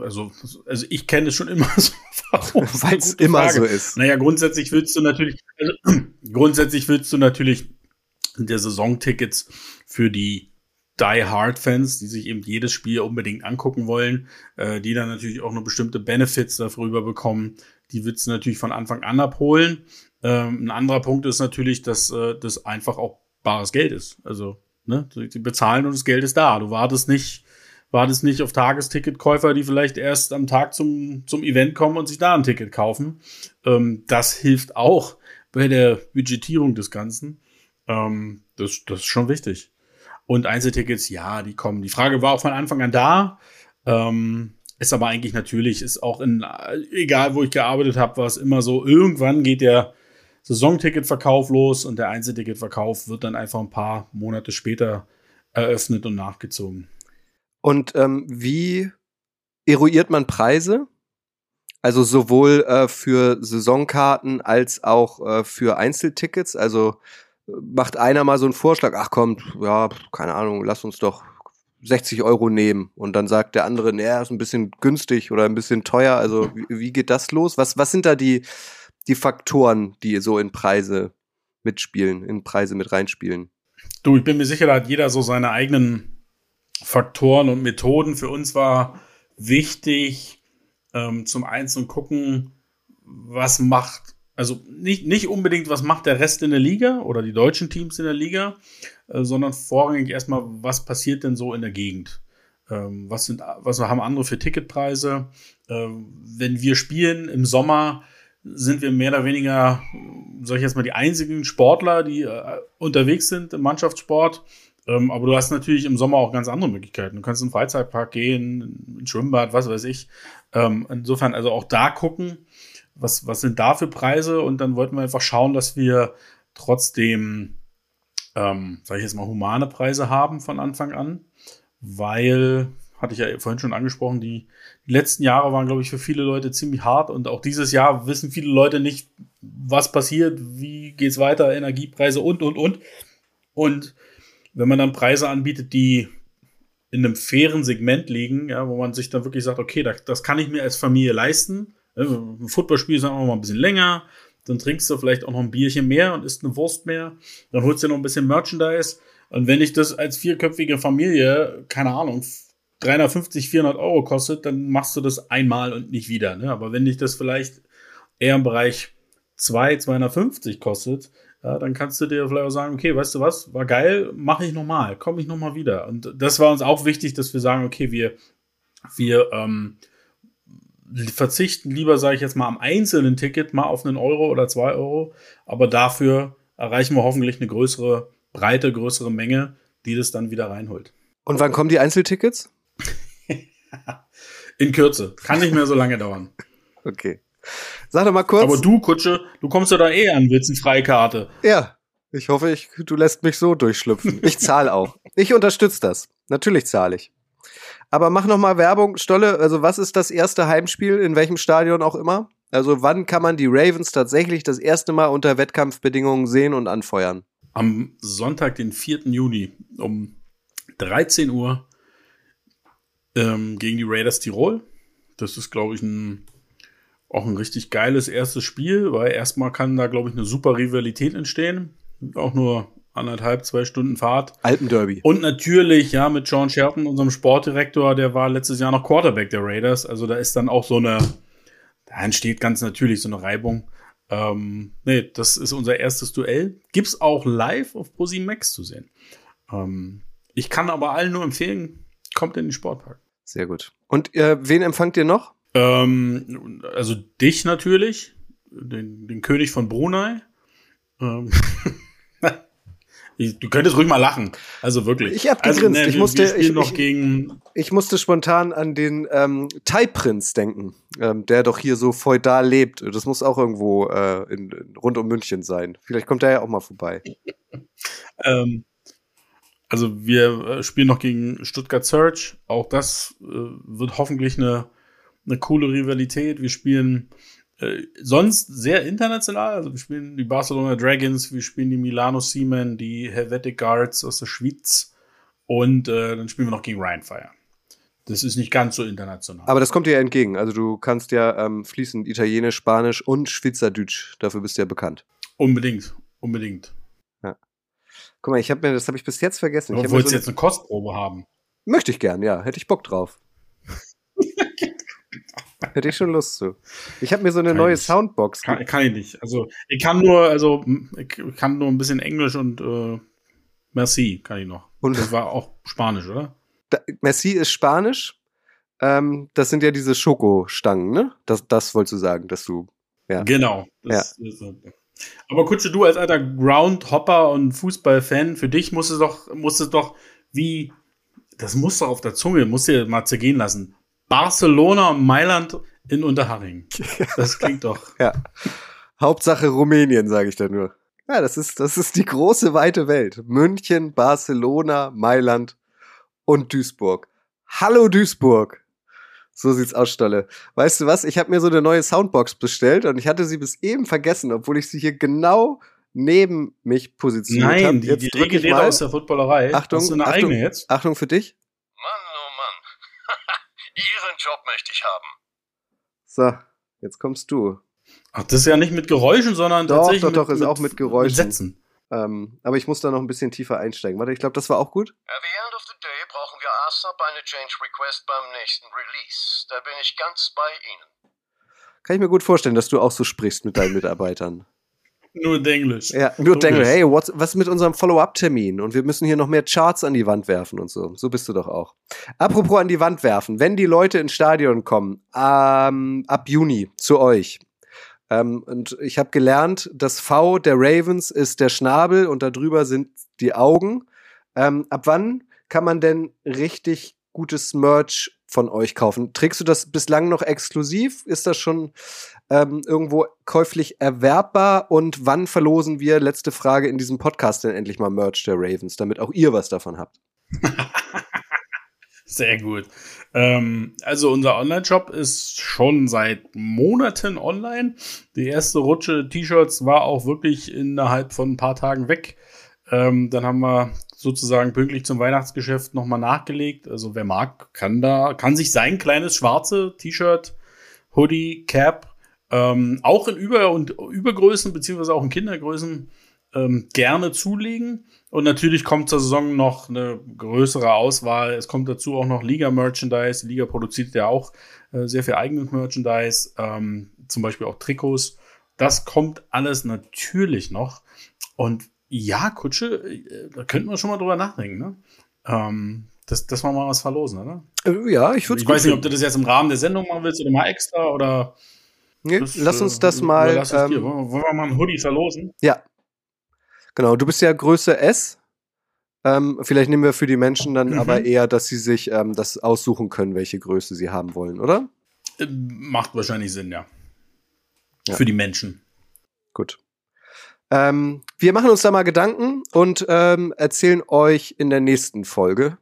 also, also ich kenne es schon immer so. Weil es immer Frage. so ist. Naja, grundsätzlich willst du natürlich, also, grundsätzlich willst du natürlich der Saisontickets für die die-Hard-Fans, die sich eben jedes Spiel unbedingt angucken wollen, äh, die dann natürlich auch noch bestimmte Benefits darüber bekommen, die willst du natürlich von Anfang an abholen. Ähm, ein anderer Punkt ist natürlich, dass äh, das einfach auch bares Geld ist. Also, ne, die bezahlen und das Geld ist da. Du wartest nicht, wartest nicht auf Tagesticketkäufer, die vielleicht erst am Tag zum, zum Event kommen und sich da ein Ticket kaufen. Ähm, das hilft auch bei der Budgetierung des Ganzen. Ähm, das, das ist schon wichtig. Und Einzeltickets, ja, die kommen. Die Frage war auch von Anfang an da. Ähm, ist aber eigentlich natürlich, ist auch in, egal wo ich gearbeitet habe, war es immer so, irgendwann geht der Saisonticketverkauf los und der Einzelticketverkauf wird dann einfach ein paar Monate später eröffnet und nachgezogen. Und ähm, wie eruiert man Preise? Also sowohl äh, für Saisonkarten als auch äh, für Einzeltickets. Also macht einer mal so einen Vorschlag, ach komm, ja, keine Ahnung, lass uns doch 60 Euro nehmen. Und dann sagt der andere, naja, ist ein bisschen günstig oder ein bisschen teuer. Also wie, wie geht das los? Was, was sind da die, die Faktoren, die so in Preise mitspielen, in Preise mit reinspielen? Du, ich bin mir sicher, da hat jeder so seine eigenen Faktoren und Methoden. Für uns war wichtig, ähm, zum einen zu gucken, was macht, also nicht, nicht unbedingt, was macht der Rest in der Liga oder die deutschen Teams in der Liga, äh, sondern vorrangig erstmal, was passiert denn so in der Gegend? Ähm, was, sind, was haben andere für Ticketpreise? Ähm, wenn wir spielen im Sommer, sind wir mehr oder weniger, sag ich jetzt mal, die einzigen Sportler, die äh, unterwegs sind im Mannschaftssport. Ähm, aber du hast natürlich im Sommer auch ganz andere Möglichkeiten. Du kannst in den Freizeitpark gehen, ein Schwimmbad, was weiß ich. Ähm, insofern also auch da gucken, was, was sind da für Preise und dann wollten wir einfach schauen, dass wir trotzdem, ähm, sage ich jetzt mal, humane Preise haben von Anfang an, weil, hatte ich ja vorhin schon angesprochen, die, die letzten Jahre waren, glaube ich, für viele Leute ziemlich hart und auch dieses Jahr wissen viele Leute nicht, was passiert, wie geht's weiter, Energiepreise und, und, und. Und wenn man dann Preise anbietet, die in einem fairen Segment liegen, ja, wo man sich dann wirklich sagt, okay, das, das kann ich mir als Familie leisten. Ein Footballspiel ist dann auch mal ein bisschen länger, dann trinkst du vielleicht auch noch ein Bierchen mehr und isst eine Wurst mehr, dann holst du noch ein bisschen Merchandise. Und wenn ich das als vierköpfige Familie, keine Ahnung, 350, 400 Euro kostet, dann machst du das einmal und nicht wieder. Ne? Aber wenn dich das vielleicht eher im Bereich 2, 250 kostet, ja, dann kannst du dir vielleicht auch sagen, okay, weißt du was, war geil, mache ich nochmal, komme ich nochmal wieder. Und das war uns auch wichtig, dass wir sagen, okay, wir, wir ähm, verzichten lieber, sage ich jetzt mal, am einzelnen Ticket mal auf einen Euro oder zwei Euro, aber dafür erreichen wir hoffentlich eine größere Breite, größere Menge, die das dann wieder reinholt. Und wann kommen die Einzeltickets? In Kürze. Kann nicht mehr so lange dauern. Okay. Sag doch mal kurz. Aber du, Kutsche, du kommst ja da eh an Freikarte. Ja. Ich hoffe, ich, du lässt mich so durchschlüpfen. Ich zahle auch. Ich unterstütze das. Natürlich zahle ich. Aber mach noch mal Werbung, Stolle. Also was ist das erste Heimspiel in welchem Stadion auch immer? Also wann kann man die Ravens tatsächlich das erste Mal unter Wettkampfbedingungen sehen und anfeuern? Am Sonntag, den 4. Juni um 13 Uhr ähm, gegen die Raiders Tirol. Das ist, glaube ich, ein, auch ein richtig geiles erstes Spiel, weil erstmal kann da, glaube ich, eine super Rivalität entstehen. Auch nur anderthalb, zwei Stunden Fahrt. Alpenderby. Und natürlich, ja, mit John Shelton, unserem Sportdirektor, der war letztes Jahr noch Quarterback der Raiders. Also da ist dann auch so eine, da entsteht ganz natürlich so eine Reibung. Ähm, nee, das ist unser erstes Duell. Gibt's auch live auf Max zu sehen. Ähm, ich kann aber allen nur empfehlen, kommt in den Sportpark. Sehr gut. Und äh, wen empfangt ihr noch? Ähm, also dich natürlich, den, den König von Brunei. Ähm, du könntest ruhig mal lachen. Also wirklich. Ich hab also, gegrinst. Also, ne, ich musste, ich, ich, ich musste spontan an den ähm, Thai-Prinz denken, ähm, der doch hier so feudal lebt. Das muss auch irgendwo äh, in, in, rund um München sein. Vielleicht kommt er ja auch mal vorbei. ähm, also wir äh, spielen noch gegen Stuttgart Search. Auch das äh, wird hoffentlich eine, eine coole Rivalität. Wir spielen äh, sonst sehr international. Also wir spielen die Barcelona Dragons, wir spielen die Milano Seamen, die Helvetic Guards aus der Schweiz und äh, dann spielen wir noch gegen Rheinfire. Das ist nicht ganz so international. Aber das kommt dir ja entgegen. Also du kannst ja ähm, fließend Italienisch, Spanisch und Schweizerdeutsch. Dafür bist du ja bekannt. Unbedingt, unbedingt. Guck mal, ich habe mir, das habe ich bis jetzt vergessen. Du wolltest so jetzt eine Kostprobe haben. Möchte ich gern, ja. Hätte ich Bock drauf. Hätte ich schon Lust zu. Ich habe mir so eine kann neue Soundbox. Kann, kann, ich nicht. Also ich kann nur, also ich kann nur ein bisschen Englisch und äh, Merci kann ich noch. Und das war auch Spanisch, oder? Da, Merci ist Spanisch. Ähm, das sind ja diese Schokostangen, ne? Das, das wolltest du sagen, dass du. Ja. Genau. Das, ja. Das, aber Kutsche, du als alter Groundhopper und Fußballfan, für dich muss es doch, muss es doch wie, das muss doch auf der Zunge, muss dir mal zergehen lassen. Barcelona Mailand in Unterhaching. Das klingt doch. ja. Hauptsache Rumänien, sage ich da nur. Ja, das ist, das ist die große weite Welt. München, Barcelona, Mailand und Duisburg. Hallo Duisburg. So sieht's aus, Stolle. Weißt du was? Ich habe mir so eine neue Soundbox bestellt und ich hatte sie bis eben vergessen, obwohl ich sie hier genau neben mich positioniert Nein, habt. die, Jetzt die drück ich Regelräder mal. aus der Footballerei. Achtung, Hast du eine Achtung, eigene jetzt? Achtung für dich. Ihren Job möchte ich haben. So, jetzt kommst du. Ach, das ist ja nicht mit Geräuschen, sondern Doch, tatsächlich doch, doch, mit, ist auch mit Geräuschen. Mit Sätzen. Ähm, aber ich muss da noch ein bisschen tiefer einsteigen. Warte, ich glaube, das war auch gut. At the end of the day brauchen wir ASAP eine Change Request beim nächsten Release. Da bin ich ganz bei Ihnen. Kann ich mir gut vorstellen, dass du auch so sprichst mit deinen Mitarbeitern. Nur in Englisch. Ja, nur bist. hey, what, was mit unserem Follow-up-Termin? Und wir müssen hier noch mehr Charts an die Wand werfen und so. So bist du doch auch. Apropos an die Wand werfen, wenn die Leute ins Stadion kommen, ähm, ab Juni zu euch. Ähm, und ich habe gelernt, das V der Ravens ist der Schnabel und darüber sind die Augen. Ähm, ab wann kann man denn richtig gutes Merch von euch kaufen? Trägst du das bislang noch exklusiv? Ist das schon ähm, irgendwo käuflich erwerbbar? Und wann verlosen wir, letzte Frage, in diesem Podcast denn endlich mal Merch der Ravens, damit auch ihr was davon habt? Sehr gut. Ähm, also unser Online-Shop ist schon seit Monaten online. Die erste Rutsche T-Shirts war auch wirklich innerhalb von ein paar Tagen weg. Ähm, dann haben wir sozusagen pünktlich zum Weihnachtsgeschäft nochmal nachgelegt. Also wer mag, kann da, kann sich sein kleines schwarze T-Shirt, Hoodie, Cap, ähm, auch in Über- und Übergrößen, beziehungsweise auch in Kindergrößen, ähm, gerne zulegen. Und natürlich kommt zur Saison noch eine größere Auswahl. Es kommt dazu auch noch Liga-Merchandise. Die Liga produziert ja auch äh, sehr viel eigenes Merchandise, ähm, zum Beispiel auch Trikots. Das kommt alles natürlich noch. Und ja, Kutsche, äh, da könnten wir schon mal drüber nachdenken, ne? Ähm, dass, dass wir mal was verlosen, oder? Äh, ja, ich würde Ich weiß nicht, ob du das jetzt im Rahmen der Sendung machen willst oder mal extra oder. nee, das, Lass uns äh, das mal. überlass es dir. Ähm, Wollen wir, mal einen Hoodie verlosen? ja. Genau, du bist ja Größe S. Ähm, vielleicht nehmen wir für die Menschen dann Mhm. aber eher, dass sie sich ähm, das aussuchen können, welche Größe sie haben wollen, oder? Äh, Macht wahrscheinlich Sinn, ja. Ja. Für die Menschen. Gut. Ähm, wir machen uns da mal Gedanken und ähm, erzählen euch in der nächsten Folge.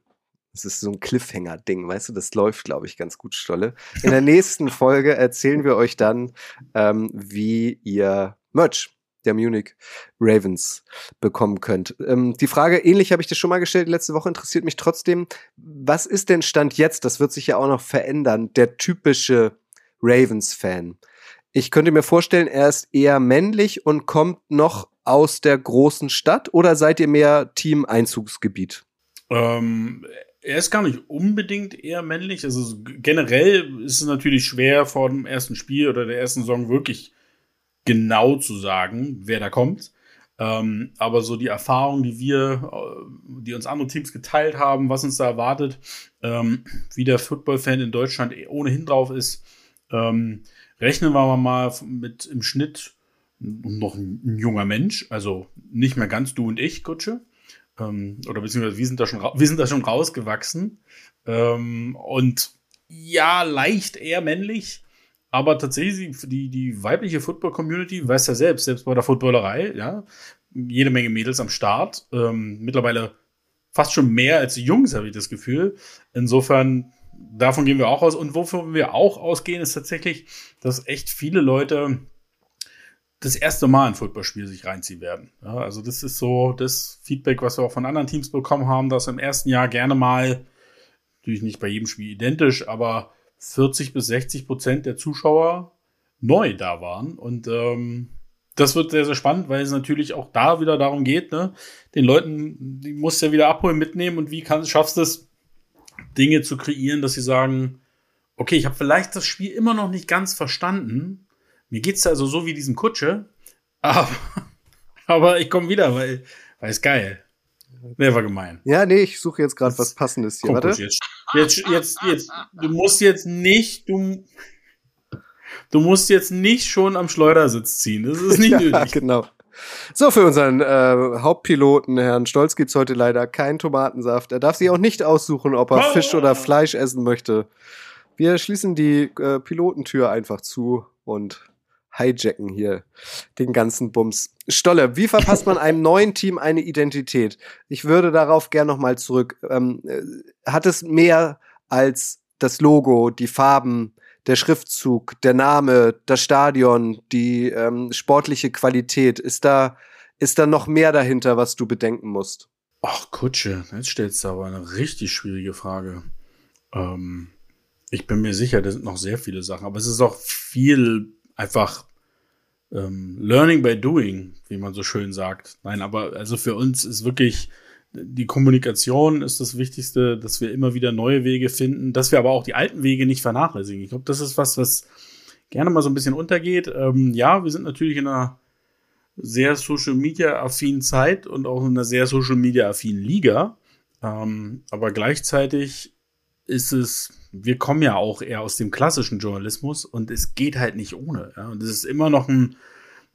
Das ist so ein Cliffhanger-Ding, weißt du, das läuft, glaube ich, ganz gut, Stolle. In der nächsten Folge erzählen wir euch dann, ähm, wie ihr Merch der Munich Ravens bekommen könnt. Ähm, die Frage, ähnlich habe ich das schon mal gestellt, letzte Woche interessiert mich trotzdem, was ist denn Stand jetzt, das wird sich ja auch noch verändern, der typische Ravens-Fan? Ich könnte mir vorstellen, er ist eher männlich und kommt noch aus der großen Stadt oder seid ihr mehr Team Einzugsgebiet? Ähm, er ist gar nicht unbedingt eher männlich. Also generell ist es natürlich schwer vor dem ersten Spiel oder der ersten Saison wirklich genau zu sagen, wer da kommt. Ähm, aber so die Erfahrung, die wir, äh, die uns andere Teams geteilt haben, was uns da erwartet, ähm, wie der Football-Fan in Deutschland eh ohnehin drauf ist, ähm, rechnen wir mal mit im Schnitt noch ein, junger Mensch, also nicht mehr ganz du und ich, Kutsche. Ähm, oder beziehungsweise wir sind da schon, wir sind da schon rausgewachsen. Ähm, und ja, leicht eher männlich, aber tatsächlich die, die weibliche Football-Community, weiß ja selbst, selbst bei der Footballerei, ja, jede Menge Mädels am Start. Ähm, mittlerweile fast schon mehr als die Jungs, habe ich das Gefühl. Insofern, davon gehen wir auch aus. Und wovon wir auch ausgehen, ist tatsächlich, dass echt viele Leute das erste Mal ein Footballspiel sich reinziehen werden. Ja, also das ist so das Feedback, was wir auch von anderen Teams bekommen haben, dass im ersten Jahr gerne mal, natürlich nicht bei jedem Spiel identisch, aber 40 bis 60 Prozent der Zuschauer neu da waren. Und ähm, das wird sehr, sehr spannend, weil es natürlich auch da wieder darum geht, ne, den Leuten, die musst du ja wieder abholen, mitnehmen und wie kann, schaffst du es, Dinge zu kreieren, dass sie sagen, okay, ich habe vielleicht das Spiel immer noch nicht ganz verstanden. Mir geht's da also so wie diesem Kutsche, aber, aber ich komme wieder, weil, weil es geil. Der war gemein. Ja, nee, ich suche jetzt gerade was Passendes hier. Warte. Jetzt, jetzt, jetzt, jetzt, du musst jetzt nicht, du, du musst jetzt nicht schon am Schleudersitz ziehen. Das ist nicht ja, nötig. genau. So, für unseren äh, Hauptpiloten, Herrn Stolz, gibt's heute leider keinen Tomatensaft. Er darf sich auch nicht aussuchen, ob er. Fisch oder Fleisch essen möchte. Wir schließen die äh, Pilotentür einfach zu und hijacken hier den ganzen Bums. Stolle, wie verpasst man einem neuen Team eine Identität? Ich würde darauf gern nochmal zurück. Ähm, äh, hat es mehr als das Logo, die Farben, der Schriftzug, der Name, das Stadion, die ähm, sportliche Qualität? Ist da, ist da noch mehr dahinter, was du bedenken musst? Ach, Kutsche, jetzt stellst du aber eine richtig schwierige Frage. Ähm, ich bin mir sicher, da sind noch sehr viele Sachen, aber es ist auch viel einfach ähm, Learning by Doing, wie man so schön sagt. Nein, aber also für uns ist wirklich die Kommunikation ist das Wichtigste, dass wir immer wieder neue Wege finden, dass wir aber auch die alten Wege nicht vernachlässigen. Ich glaube, das ist was, was gerne mal so ein bisschen untergeht. Ähm, ja, wir sind natürlich in einer sehr Social Media affinen Zeit und auch in einer sehr Social Media affinen Liga. Ähm, aber gleichzeitig ist es, wir kommen ja auch eher aus dem klassischen Journalismus und es geht halt nicht ohne. Ja? Und es ist immer noch ein,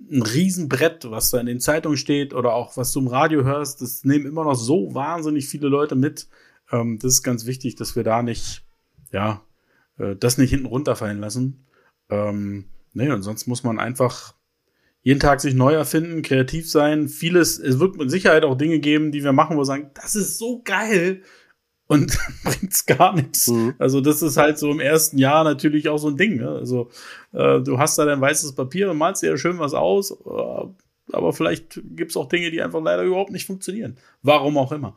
ein Riesenbrett, was da in den Zeitungen steht oder auch was du im Radio hörst. Das nehmen immer noch so wahnsinnig viele Leute mit. Ähm, das ist ganz wichtig, dass wir da nicht, ja, äh, das nicht hinten runterfallen lassen. Ähm, nee, und sonst muss man einfach jeden Tag sich neu erfinden, kreativ sein. Vieles, es wird mit Sicherheit auch Dinge geben, die wir machen, wo wir sagen, das ist so geil und bringt's gar nichts. Mhm. Also das ist halt so im ersten Jahr natürlich auch so ein Ding. Ne? Also äh, du hast da dein weißes Papier und malst dir ja schön was aus, äh, aber vielleicht gibt's auch Dinge, die einfach leider überhaupt nicht funktionieren. Warum auch immer.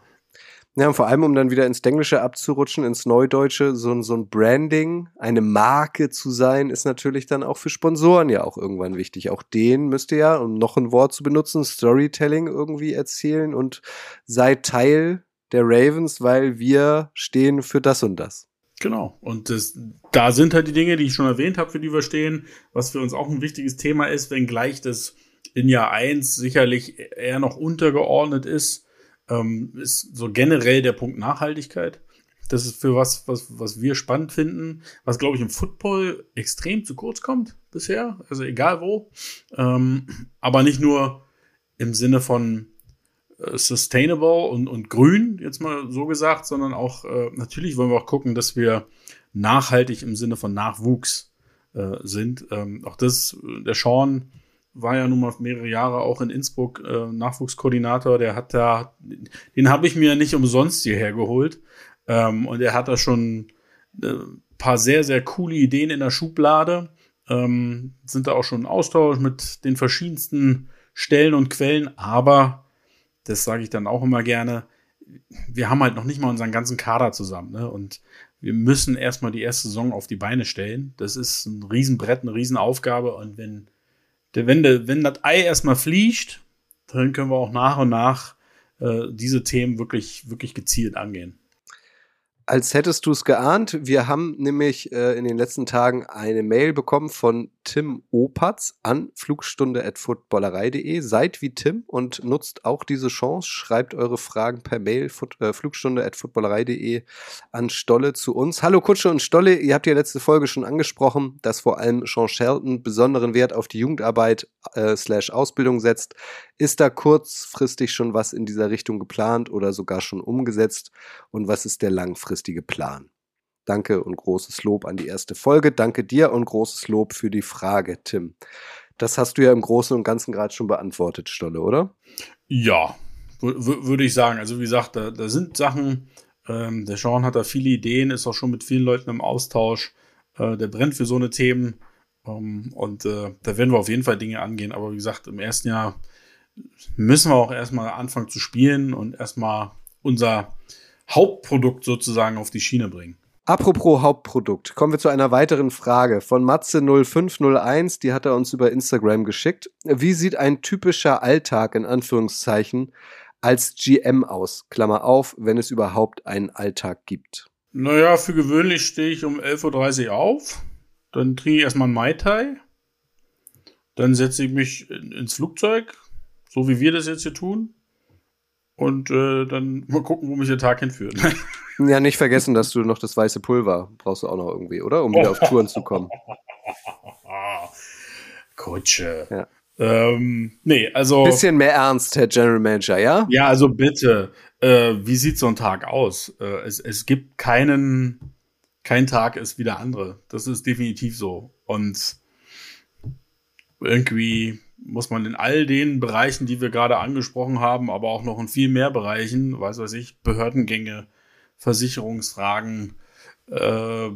Ja, und vor allem, um dann wieder ins Englische abzurutschen, ins Neudeutsche, so, so ein Branding, eine Marke zu sein, ist natürlich dann auch für Sponsoren ja auch irgendwann wichtig. Auch denen müsst ihr ja, um noch ein Wort zu benutzen, Storytelling irgendwie erzählen und seid Teil der Ravens, weil wir stehen für das und das. Genau. Und das, da sind halt die Dinge, die ich schon erwähnt habe, für die wir stehen, was für uns auch ein wichtiges Thema ist, wenngleich das in Jahr eins sicherlich eher noch untergeordnet ist ähm, ist so generell der Punkt Nachhaltigkeit. Das ist für was, was, was wir spannend finden, was, glaube ich, im Football extrem zu kurz kommt bisher. Also egal wo. Ähm, aber nicht nur im Sinne von sustainable und, und grün, jetzt mal so gesagt, sondern auch, äh, natürlich wollen wir auch gucken, dass wir nachhaltig im Sinne von Nachwuchs äh, sind. Ähm, auch das, der Sean war ja nun mal mehrere Jahre auch in Innsbruck äh, Nachwuchskoordinator. Der hat da, den habe ich mir nicht umsonst hierher geholt. Ähm, und er hat da schon äh, paar sehr, sehr coole Ideen in der Schublade. Ähm, sind da auch schon im Austausch mit den verschiedensten Stellen und Quellen. Aber, das sage ich dann auch immer gerne, wir haben halt noch nicht mal unseren ganzen Kader zusammen. Ne? Und wir müssen erstmal die erste Saison auf die Beine stellen. Das ist ein Riesenbrett, eine Riesenaufgabe. Und wenn wenn, de, wenn das Ei erstmal fliegt, dann können wir auch nach und nach äh, diese Themen wirklich, wirklich gezielt angehen. Als hättest du es geahnt, wir haben nämlich äh, in den letzten Tagen eine Mail bekommen von Tim Opatz an flugstunde.footballerei.de. Seid wie Tim und nutzt auch diese Chance. Schreibt eure Fragen per Mail foot, äh, flugstunde.footballerei.de an Stolle zu uns. Hallo Kutsche und Stolle, ihr habt ja letzte Folge schon angesprochen, dass vor allem Sean Shelton besonderen Wert auf die Jugendarbeit äh, slash Ausbildung setzt. Ist da kurzfristig schon was in dieser Richtung geplant oder sogar schon umgesetzt? Und was ist der langfristige Plan? Danke und großes Lob an die erste Folge. Danke dir und großes Lob für die Frage, Tim. Das hast du ja im Großen und Ganzen gerade schon beantwortet, Stolle, oder? Ja, würde ich sagen. Also wie gesagt, da, da sind Sachen, ähm, der Sean hat da viele Ideen, ist auch schon mit vielen Leuten im Austausch. Äh, der brennt für so eine Themen. Ähm, und äh, da werden wir auf jeden Fall Dinge angehen. Aber wie gesagt, im ersten Jahr müssen wir auch erstmal anfangen zu spielen und erstmal unser Hauptprodukt sozusagen auf die Schiene bringen. Apropos Hauptprodukt, kommen wir zu einer weiteren Frage von Matze0501, die hat er uns über Instagram geschickt. Wie sieht ein typischer Alltag in Anführungszeichen als GM aus? Klammer auf, wenn es überhaupt einen Alltag gibt. Naja, für gewöhnlich stehe ich um 11.30 Uhr auf, dann trinke ich erstmal ein Mai Tai, dann setze ich mich ins Flugzeug, so wie wir das jetzt hier tun, und äh, dann mal gucken, wo mich der Tag hinführt. Ja, nicht vergessen, dass du noch das weiße Pulver brauchst du auch noch irgendwie, oder? Um wieder oh. auf Touren zu kommen. Kutsche. Ja. Ähm, nee, also. Bisschen mehr Ernst, Herr General Manager, ja? Ja, also bitte. Äh, wie sieht so ein Tag aus? Äh, es, es gibt keinen, kein Tag ist wie der andere. Das ist definitiv so. Und irgendwie muss man in all den Bereichen, die wir gerade angesprochen haben, aber auch noch in viel mehr Bereichen, weiß weiß ich, Behördengänge, Versicherungsfragen, äh,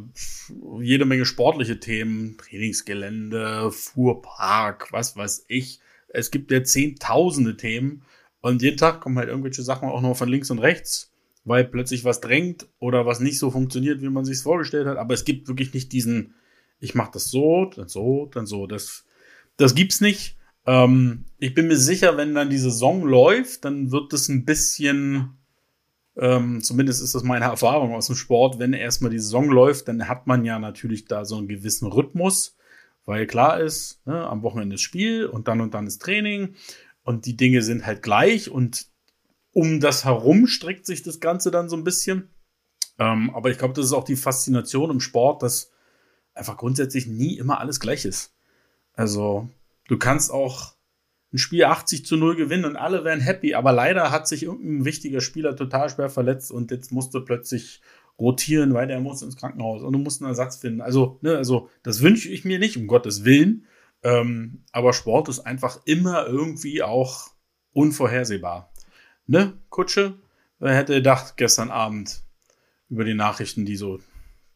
jede Menge sportliche Themen, Trainingsgelände, Fuhrpark, was weiß ich, Es gibt ja zehntausende Themen und jeden Tag kommen halt irgendwelche Sachen auch noch von links und rechts, weil plötzlich was drängt oder was nicht so funktioniert, wie man sich vorgestellt hat. Aber es gibt wirklich nicht diesen, ich mache das so, dann so, dann so. Das, das gibt's nicht. Ähm, ich bin mir sicher, wenn dann die Saison läuft, dann wird es ein bisschen, ähm, zumindest ist das meine Erfahrung aus dem Sport, wenn erstmal die Saison läuft, dann hat man ja natürlich da so einen gewissen Rhythmus, weil klar ist, ne, am Wochenende ist Spiel und dann und dann ist Training und die Dinge sind halt gleich und um das herum streckt sich das Ganze dann so ein bisschen. Ähm, aber ich glaube, das ist auch die Faszination im Sport, dass einfach grundsätzlich nie immer alles gleich ist. Also Du kannst auch ein Spiel 80 zu 0 gewinnen und alle wären happy, aber leider hat sich irgendein wichtiger Spieler total schwer verletzt und jetzt musst du plötzlich rotieren, weil der muss ins Krankenhaus und du musst einen Ersatz finden. Also, ne, also das wünsche ich mir nicht, um Gottes Willen. Ähm, aber Sport ist einfach immer irgendwie auch unvorhersehbar. Ne, Kutsche? Wer hätte gedacht gestern Abend über die Nachrichten, die so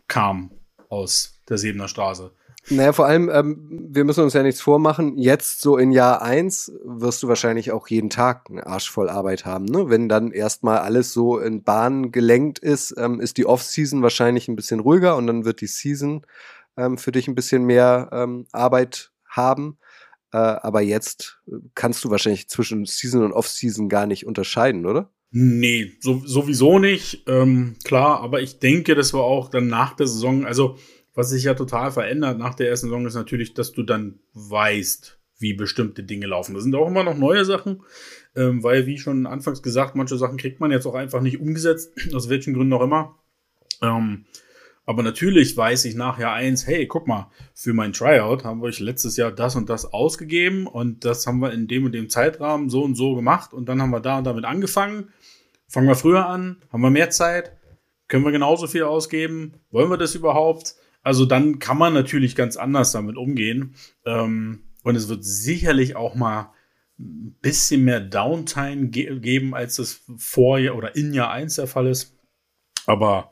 kamen aus der Sebener Straße? Naja, vor allem, ähm, wir müssen uns ja nichts vormachen. Jetzt so in Jahr eins wirst du wahrscheinlich auch jeden Tag einen Arsch voll Arbeit haben. Ne? Wenn dann erstmal alles so in Bahn gelenkt ist, ähm, ist die Off-Season wahrscheinlich ein bisschen ruhiger und dann wird die Season ähm, für dich ein bisschen mehr ähm, Arbeit haben. Äh, aber jetzt kannst du wahrscheinlich zwischen Season und Off-Season gar nicht unterscheiden, oder? Nee, so, sowieso nicht. Ähm, klar, aber ich denke, dass wir auch dann nach der Saison, also was sich ja total verändert nach der ersten Saison ist natürlich, dass du dann weißt, wie bestimmte Dinge laufen. Das sind auch immer noch neue Sachen, ähm, weil, wie schon anfangs gesagt, manche Sachen kriegt man jetzt auch einfach nicht umgesetzt, aus welchen Gründen auch immer. Ähm, aber natürlich weiß ich nach Jahr eins, hey, guck mal, für mein Tryout haben wir euch letztes Jahr das und das ausgegeben und das haben wir in dem und dem Zeitrahmen so und so gemacht und dann haben wir da und damit angefangen. Fangen wir früher an, haben wir mehr Zeit, können wir genauso viel ausgeben, wollen wir das überhaupt? Also dann kann man natürlich ganz anders damit umgehen. Ähm, und es wird sicherlich auch mal ein bisschen mehr Downtime ge geben, als das vor oder in Jahr 1 der Fall ist. Aber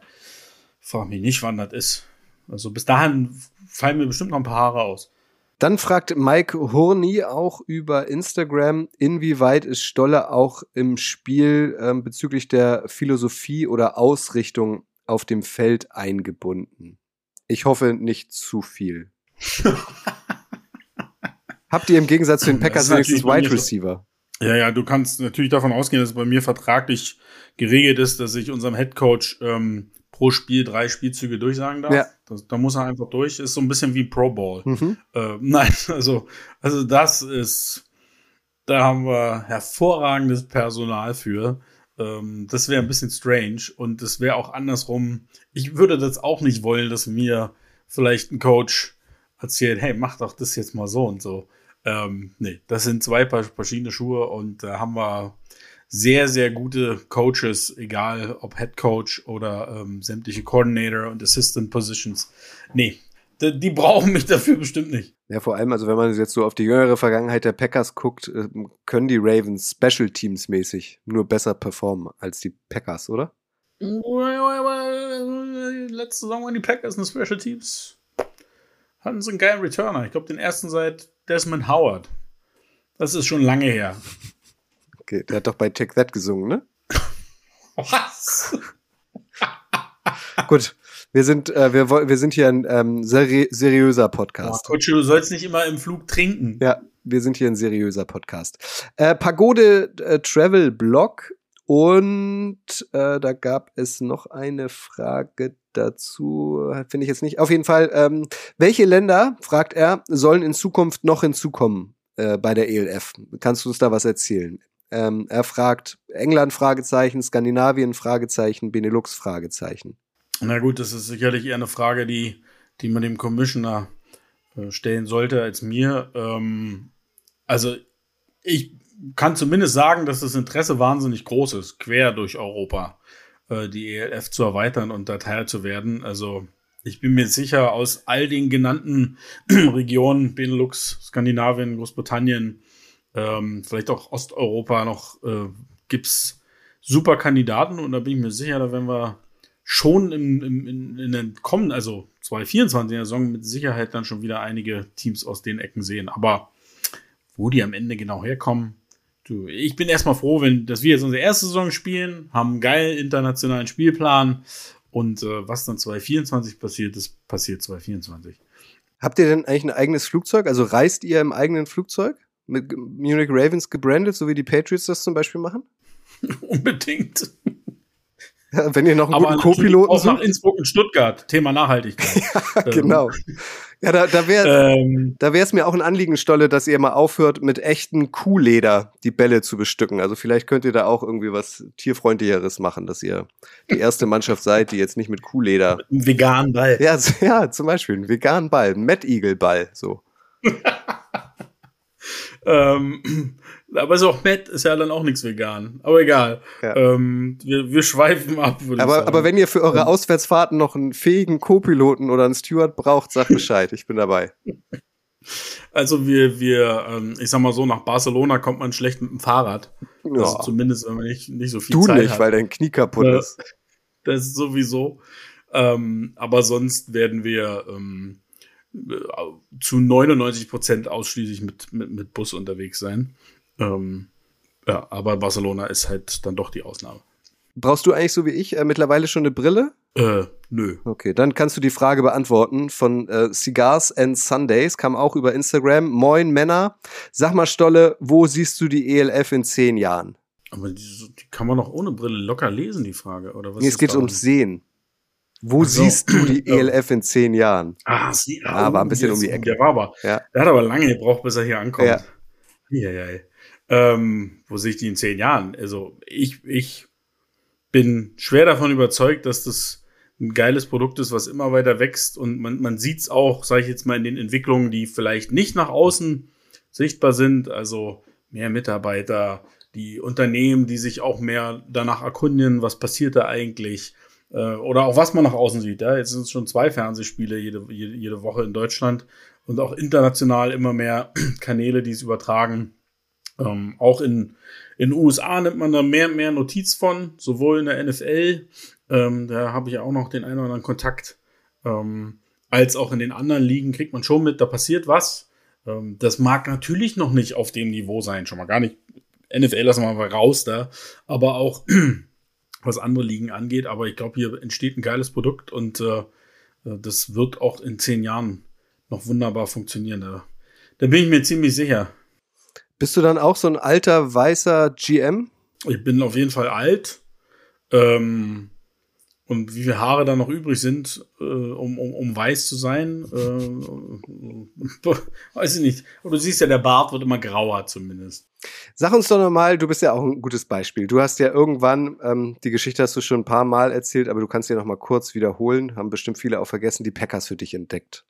frag mich nicht, wann das ist. Also bis dahin fallen mir bestimmt noch ein paar Haare aus. Dann fragt Mike Horny auch über Instagram, inwieweit ist Stolle auch im Spiel ähm, bezüglich der Philosophie oder Ausrichtung auf dem Feld eingebunden? Ich hoffe nicht zu viel. Habt ihr im Gegensatz zu den Packers wenigstens Wide Receiver? Ja, ja, du kannst natürlich davon ausgehen, dass es bei mir vertraglich geregelt ist, dass ich unserem Head Coach ähm, pro Spiel drei Spielzüge durchsagen darf. Ja. Das, da muss er einfach durch. Ist so ein bisschen wie Pro Bowl. Mhm. Äh, nein, also, also das ist, da haben wir hervorragendes Personal für. Ähm, das wäre ein bisschen strange und es wäre auch andersrum. Ich würde das auch nicht wollen, dass mir vielleicht ein Coach erzählt, hey, mach doch das jetzt mal so und so. Ähm, nee, das sind zwei verschiedene Schuhe und da haben wir sehr, sehr gute Coaches, egal ob Head Coach oder ähm, sämtliche Coordinator und Assistant Positions. Nee, die, die brauchen mich dafür bestimmt nicht. Ja, vor allem, also wenn man jetzt so auf die jüngere Vergangenheit der Packers guckt, äh, können die Ravens Special Teams mäßig nur besser performen als die Packers, oder? Letzte Saison waren die Packers eine Special Teams. Hatten sie einen geilen Returner. Ich glaube, den ersten seit Desmond Howard. Das ist schon lange her. Okay, der hat doch bei Take That gesungen, ne? Was? Gut, wir sind, äh, wir, wir sind hier ein ähm, seri seriöser Podcast. Oh, Coach, du sollst nicht immer im Flug trinken. Ja, wir sind hier ein seriöser Podcast. Äh, Pagode äh, Travel Blog und äh, da gab es noch eine Frage dazu, finde ich jetzt nicht. Auf jeden Fall, ähm, welche Länder, fragt er, sollen in Zukunft noch hinzukommen äh, bei der ELF? Kannst du uns da was erzählen? Ähm, er fragt England Fragezeichen, Skandinavien Fragezeichen, Benelux Fragezeichen. Na gut, das ist sicherlich eher eine Frage, die, die man dem Commissioner äh, stellen sollte als mir. Ähm, also ich kann zumindest sagen, dass das Interesse wahnsinnig groß ist, quer durch Europa äh, die ELF zu erweitern und da Teil zu werden. Also ich bin mir sicher, aus all den genannten Regionen, Benelux, Skandinavien, Großbritannien, ähm, vielleicht auch Osteuropa noch, äh, gibt's super Kandidaten und da bin ich mir sicher, da werden wir schon im, im, in, in den kommenden, also 2024er Saison mit Sicherheit dann schon wieder einige Teams aus den Ecken sehen. Aber wo die am Ende genau herkommen. Du, ich bin erstmal froh, wenn, dass wir jetzt unsere erste Saison spielen, haben einen geilen internationalen Spielplan und äh, was dann 2024 passiert, das passiert 2024. Habt ihr denn eigentlich ein eigenes Flugzeug? Also reist ihr im eigenen Flugzeug? Mit Munich Ravens gebrandet, so wie die Patriots das zum Beispiel machen? Unbedingt. Ja, wenn ihr noch einen Aber guten Co-Piloten auch nach. Innsbruck und Stuttgart. Thema Nachhaltigkeit. Ja, genau. Ja, da, da wäre Ähm, da wäre es mir auch ein Anliegen, Stolle, dass ihr mal aufhört, mit echten Kuhleder die Bälle zu bestücken. Also vielleicht könnt ihr da auch irgendwie was tierfreundlicheres machen, dass ihr die erste Mannschaft seid, die jetzt nicht mit Kuhleder. einen veganen Ball. Ja, ja zum Beispiel einen veganen Ball, einen Mad Eagle Ball, so. Ähm, aber so auch Matt ist ja dann auch nichts vegan. Aber egal. Ja. Ähm, wir, wir schweifen ab, Aber, aber wenn ihr für eure Auswärtsfahrten noch einen fähigen Co-Piloten oder einen Steward braucht, sagt Bescheid. Ich bin dabei. Also wir, wir, ähm, ich sag mal so, nach Barcelona kommt man schlecht mit dem Fahrrad. Ja. Also zumindest, wenn man nicht, nicht so viel du Zeit nicht, hat. weil dein Knie kaputt Ja. ist. Das ist sowieso. Ähm, aber sonst werden wir ähm, äh, zu 99 Prozent ausschließlich mit, mit, mit Bus unterwegs sein. Ähm, ja, aber Barcelona ist halt dann doch die Ausnahme. Brauchst du eigentlich so wie ich äh, mittlerweile schon eine Brille? Äh, nö. Okay, dann kannst du die Frage beantworten von äh, Cigars and Sundays, kam auch über Instagram. Moin Männer, sag mal Stolle, wo siehst du die ELF in zehn Jahren? Aber die, die kann man doch ohne Brille locker lesen, die Frage, oder was? Nee, es geht ums Sehen. Wo Ach so. siehst du die Ja. ELF in zehn Jahren? Ah, sie, Ja, war ein bisschen der um die Ecke. Der war aber, Ja. der hat aber lange gebraucht, bis er hier ankommt. Ja. Ja. Ja, Ähm, wo sehe ich die in zehn Jahren? Also ich, ich bin schwer davon überzeugt, dass das ein geiles Produkt ist, was immer weiter wächst und man, man sieht es auch, sage ich jetzt mal, in den Entwicklungen, die vielleicht nicht nach außen sichtbar sind, also mehr Mitarbeiter, die Unternehmen, die sich auch mehr danach erkundigen, was passiert da eigentlich, äh, oder auch was man nach außen sieht. Ja? Jetzt sind es schon zwei Fernsehspiele jede, jede, jede Woche in Deutschland und auch international immer mehr Kanäle, die es übertragen. Ähm, auch in den USA nimmt man da mehr mehr Notiz von, sowohl in der NFL, ähm, da habe ich ja auch noch den einen oder anderen Kontakt, ähm, als auch in den anderen Ligen kriegt man schon mit, da passiert was. Ähm, das mag natürlich noch nicht auf dem Niveau sein, schon mal gar nicht. NFL lassen wir mal raus da, aber auch was andere Ligen angeht. Aber ich glaube, hier entsteht ein geiles Produkt und äh, das wird auch in zehn Jahren noch wunderbar funktionieren. Da, da bin ich mir ziemlich sicher. Bist du dann auch so ein alter, weißer GM? Ich bin auf jeden Fall alt. Ähm, und wie viele Haare da noch übrig sind, äh, um, um, um weiß zu sein, äh, weiß ich nicht. Aber du siehst ja, der Bart wird immer grauer zumindest. Sag uns doch nochmal, du bist ja auch ein gutes Beispiel. Du hast ja irgendwann, ähm, die Geschichte hast du schon ein paar Mal erzählt, aber du kannst sie noch mal kurz wiederholen, haben bestimmt viele auch vergessen, die Packers für dich entdeckt.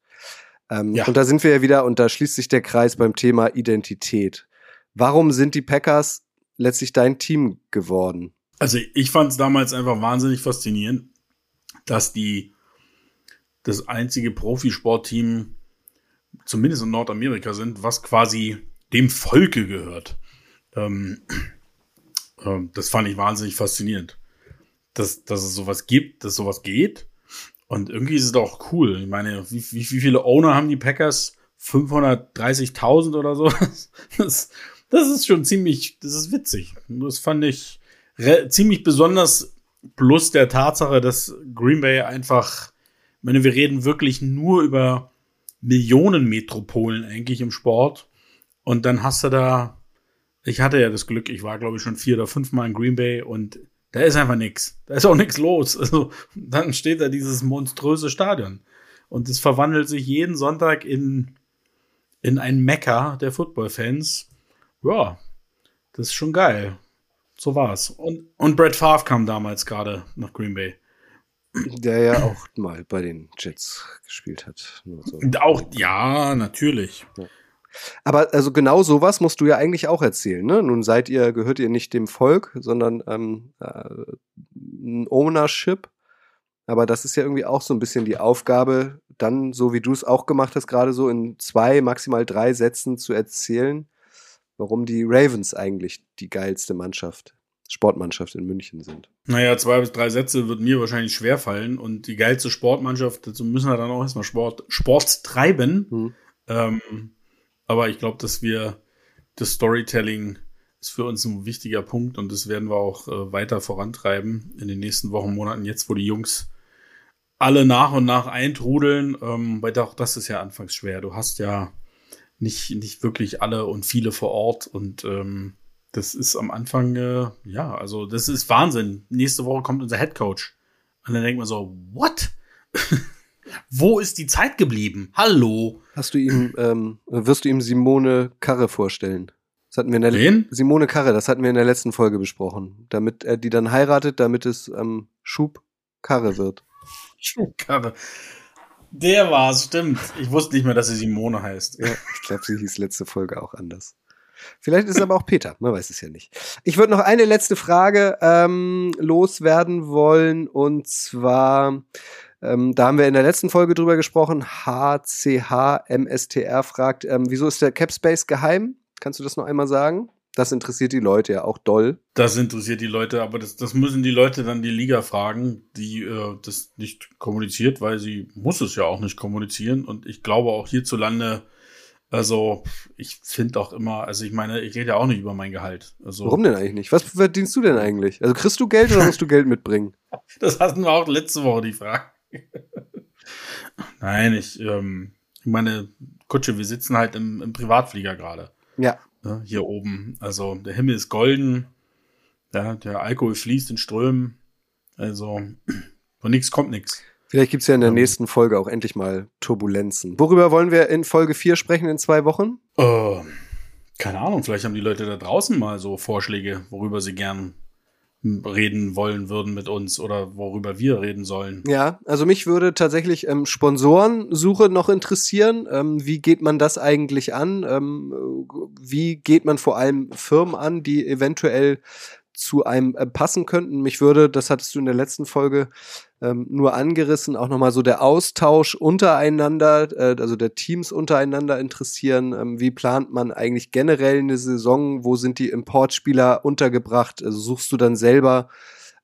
Ähm, Ja. Und da sind wir ja wieder, und da schließt sich der Kreis beim Thema Identität. Warum sind die Packers letztlich dein Team geworden? Also ich fand es damals einfach wahnsinnig faszinierend, dass die das einzige Profisportteam, zumindest in Nordamerika sind, was quasi dem Volke gehört. Ähm, ähm, das fand ich wahnsinnig faszinierend. Dass, dass es sowas gibt, dass sowas geht. Und irgendwie ist es doch cool. Ich meine, wie, wie, wie viele Owner haben die Packers? 530.000 oder so? Das, das ist schon ziemlich, das ist witzig. Das fand ich ziemlich besonders. Plus der Tatsache, dass Green Bay einfach, ich meine, wir reden wirklich nur über Millionenmetropolen eigentlich im Sport. Und dann hast du da, ich hatte ja das Glück, ich war glaube ich schon vier oder fünf Mal in Green Bay und da ist einfach nichts. Da ist auch nichts los. Also dann steht da dieses monströse Stadion. Und es verwandelt sich jeden Sonntag in, in ein Mekka der Football-Fans. Ja, das ist schon geil. So war's. Und, und Brett Favre kam damals gerade nach Green Bay. Der ja auch mal bei den Jets gespielt hat. Nur so. Auch, ja, natürlich. Aber also genau sowas musst du ja eigentlich auch erzählen. Ne? Nun seid ihr, gehört ihr nicht dem Volk, sondern ähm, äh, ein Ownership. Aber das ist ja irgendwie auch so ein bisschen die Aufgabe, dann, so wie du es auch gemacht hast, gerade so in zwei, maximal drei Sätzen zu erzählen, warum die Ravens eigentlich die geilste Mannschaft, Sportmannschaft in München sind. Naja, zwei bis drei Sätze wird mir wahrscheinlich schwer fallen. Und die geilste Sportmannschaft, dazu müssen wir dann auch erstmal Sport, Sport treiben. Hm. Ähm, aber ich glaube, dass wir das Storytelling ist für uns ein wichtiger Punkt und das werden wir auch äh, weiter vorantreiben in den nächsten Wochen, Monaten, jetzt wo die Jungs alle nach und nach eintrudeln, ähm, weil auch das ist ja anfangs schwer. Du hast ja nicht, nicht wirklich alle und viele vor Ort und ähm, das ist am Anfang, äh, ja, also das ist Wahnsinn. Nächste Woche kommt unser Head Coach. Und dann denkt man so, what? Wo ist die Zeit geblieben? Hallo? Hast du ihm, ähm, wirst du ihm Simone Karre vorstellen? Das hatten wir in der Wen? Simone Karre, das hatten wir in der letzten Folge besprochen. Damit er die dann heiratet, damit es ähm, Schub Karre wird. Schubkarre. Der war's, stimmt. Ich wusste nicht mehr, dass sie Simone heißt. Ja, ich glaube, sie hieß letzte Folge auch anders. Vielleicht ist es aber auch Peter, man weiß es ja nicht. Ich würde noch eine letzte Frage ähm, loswerden wollen und zwar, ähm, da haben wir in der letzten Folge drüber gesprochen, HCHMSTR fragt, ähm, wieso ist der Capspace geheim? Kannst du das noch einmal sagen? Das interessiert die Leute ja auch doll. Das interessiert die Leute, aber das, das müssen die Leute dann die Liga fragen, die äh, das nicht kommuniziert, weil sie muss es ja auch nicht kommunizieren. Und ich glaube auch hierzulande, also ich finde auch immer, also ich meine, ich rede ja auch nicht über mein Gehalt. Also, Warum denn eigentlich nicht? Was verdienst du denn eigentlich? Also kriegst du Geld oder musst du Geld mitbringen? Das hatten wir auch letzte Woche die Frage. Nein, ich, ähm, ich meine, Kutsche, wir sitzen halt im, im Privatflieger gerade. Ja. Ne, hier oben. Also der Himmel ist golden. Ja, der Alkohol fließt in Strömen. Also von nichts kommt nichts. Vielleicht gibt's ja in der Ähm. nächsten Folge auch endlich mal Turbulenzen. Worüber wollen wir in Folge 4 sprechen in zwei Wochen? Äh, keine Ahnung, vielleicht haben die Leute da draußen mal so Vorschläge, worüber sie gern reden wollen würden mit uns oder worüber wir reden sollen. Ja, also mich würde tatsächlich ähm, Sponsorensuche noch interessieren. Ähm, wie geht man das eigentlich an? Ähm, äh, wie geht man vor allem Firmen an, die eventuell zu einem äh, passen könnten? Mich würde, das hattest du in der letzten Folge ähm, nur angerissen, auch nochmal so der Austausch untereinander, äh, also der Teams untereinander interessieren. Ähm, wie plant man eigentlich generell eine Saison? Wo sind die Importspieler untergebracht? Also suchst du dann selber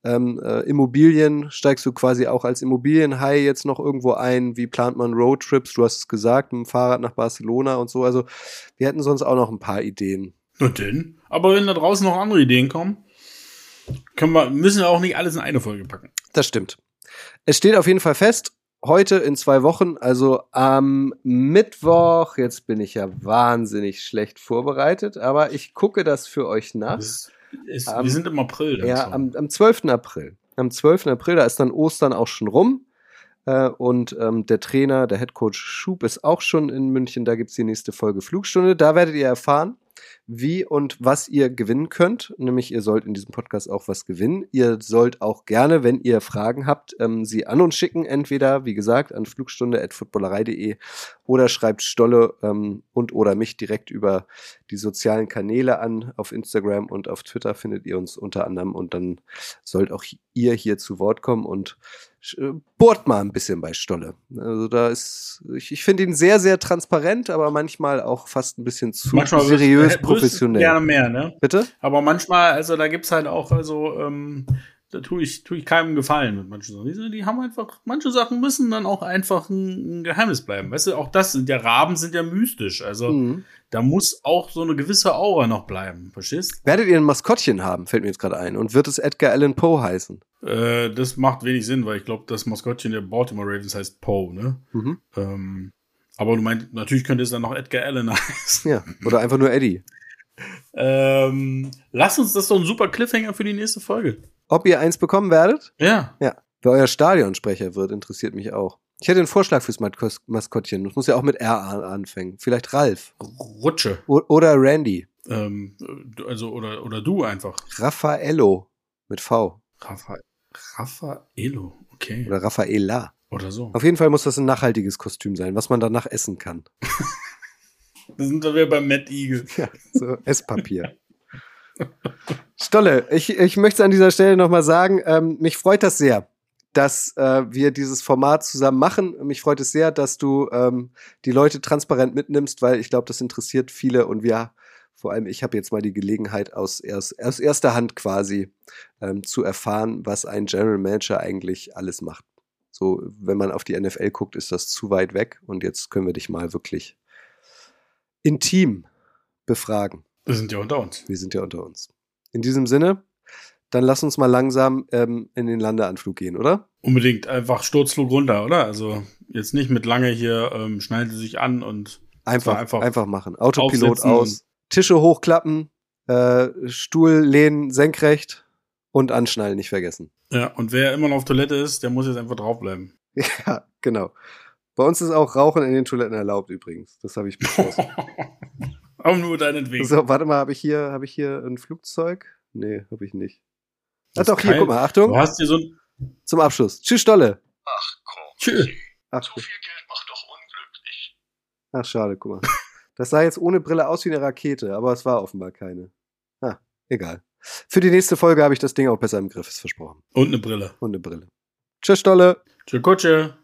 ähm, äh, Immobilien, steigst du quasi auch als Immobilienhai jetzt noch irgendwo ein? Wie plant man Roadtrips? Du hast es gesagt, mit dem Fahrrad nach Barcelona und so. Also wir hätten sonst auch noch ein paar Ideen. Na denn. Aber wenn da draußen noch andere Ideen kommen, können wir, müssen wir auch nicht alles in eine Folge packen. Das stimmt. Es steht auf jeden Fall fest, heute in zwei Wochen, also am Mittwoch, jetzt bin ich ja wahnsinnig schlecht vorbereitet, aber ich gucke das für euch nach. Das ist, Am- wir sind im April. dann Ja, schon. am, am 12. April. Am 12. April, da ist dann Ostern auch schon rum. Äh, und ähm, der Trainer, der Headcoach Schub ist auch schon in München. Da gibt's die nächste Folge Flugstunde. Da werdet ihr erfahren, wie und was ihr gewinnen könnt. Nämlich, ihr sollt in diesem Podcast auch was gewinnen. Ihr sollt auch gerne, wenn ihr Fragen habt, ähm, sie an uns schicken. Entweder, wie gesagt, an flugstunde.footballerei.de oder schreibt Stolle ähm, und oder mich direkt über die sozialen Kanäle an. Auf Instagram und auf Twitter findet ihr uns unter anderem. Und dann sollt auch ihr hier zu Wort kommen und bohrt mal ein bisschen bei Stolle. Also da ist, ich, ich finde ihn sehr, sehr transparent, aber manchmal auch fast ein bisschen zu Manchmal seriös, professionell. Gerne mehr, ne? Bitte? Aber manchmal, also da gibt's halt auch, also, ähm, da tue ich, tue ich keinem Gefallen mit manchen Sachen. Die, haben einfach, manche Sachen müssen dann auch einfach ein, ein Geheimnis bleiben. Weißt du, auch das sind ja Raben sind ja mystisch. Also Mhm. da muss auch so eine gewisse Aura noch bleiben. Verstehst? Werdet ihr ein Maskottchen haben, fällt mir jetzt gerade ein. Und wird es Edgar Allan Poe heißen? Äh, das macht wenig Sinn, weil ich glaube, das Maskottchen der Baltimore Ravens heißt Poe, ne? Mhm. Ähm, aber du meinst, natürlich könnte es dann noch Edgar Allen heißen. Ja, oder einfach nur Eddie. ähm, lass uns das doch ein super Cliffhanger für die nächste Folge. Ob ihr eins bekommen werdet? Ja. Ja. Wer euer Stadionsprecher wird, interessiert mich auch. Ich hätte einen Vorschlag fürs Maskottchen. Das muss ja auch mit R an- anfangen. Vielleicht Ralf. Rutsche. O oder Randy. Ähm, also, oder, oder du einfach. Raffaello. Mit V. Raffaello, okay. Oder Raffaella. Oder so. Auf jeden Fall muss das ein nachhaltiges Kostüm sein, was man danach essen kann. Da sind wir beim Matt Eagle. Ja, so Esspapier. Stolle, ich, ich möchte an dieser Stelle nochmal sagen, ähm, mich freut das sehr, dass äh, wir dieses Format zusammen machen. Mich freut es sehr, dass du ähm, die Leute transparent mitnimmst, weil ich glaube, das interessiert viele und wir, vor allem ich habe jetzt mal die Gelegenheit aus, erst, aus erster Hand quasi ähm, zu erfahren, was ein General Manager eigentlich alles macht. So, wenn man auf die NFL guckt, ist das zu weit weg und jetzt können wir dich mal wirklich intim befragen. Wir sind ja unter uns. Wir sind ja unter uns. In diesem Sinne, dann lass uns mal langsam ähm, in den Landeanflug gehen, oder? Unbedingt einfach Sturzflug runter, oder? Also jetzt nicht mit lange hier, ähm, schneiden Sie sich an und Einfach, einfach einfach, machen. Autopilot aus. Tische hochklappen, äh, Stuhl lehnen senkrecht und anschnallen nicht vergessen. ja, und wer immer noch auf Toilette ist, der muss jetzt einfach draufbleiben. Ja, genau. Bei uns ist auch Rauchen in den Toiletten erlaubt übrigens. Das habe ich beschlossen. Aber nur deinetwegen. so, warte mal, habe ich hier, habe ich hier ein Flugzeug? Nee, habe ich nicht. Das doch, hier, guck mal, Du Achtung, hast hier so ein. zum Abschluss. Tschüss, Stolle. Ach komm, Tschö. Ach, so viel Geld macht doch unglücklich. ach, schade, guck mal. Das sah jetzt ohne Brille aus wie eine Rakete, aber es war offenbar keine. Ah, egal. Für die nächste Folge habe ich das Ding auch besser im Griff, ist versprochen. Und eine Brille. Und eine Brille. Tschüss, Stolle. Tschö, Kutsche.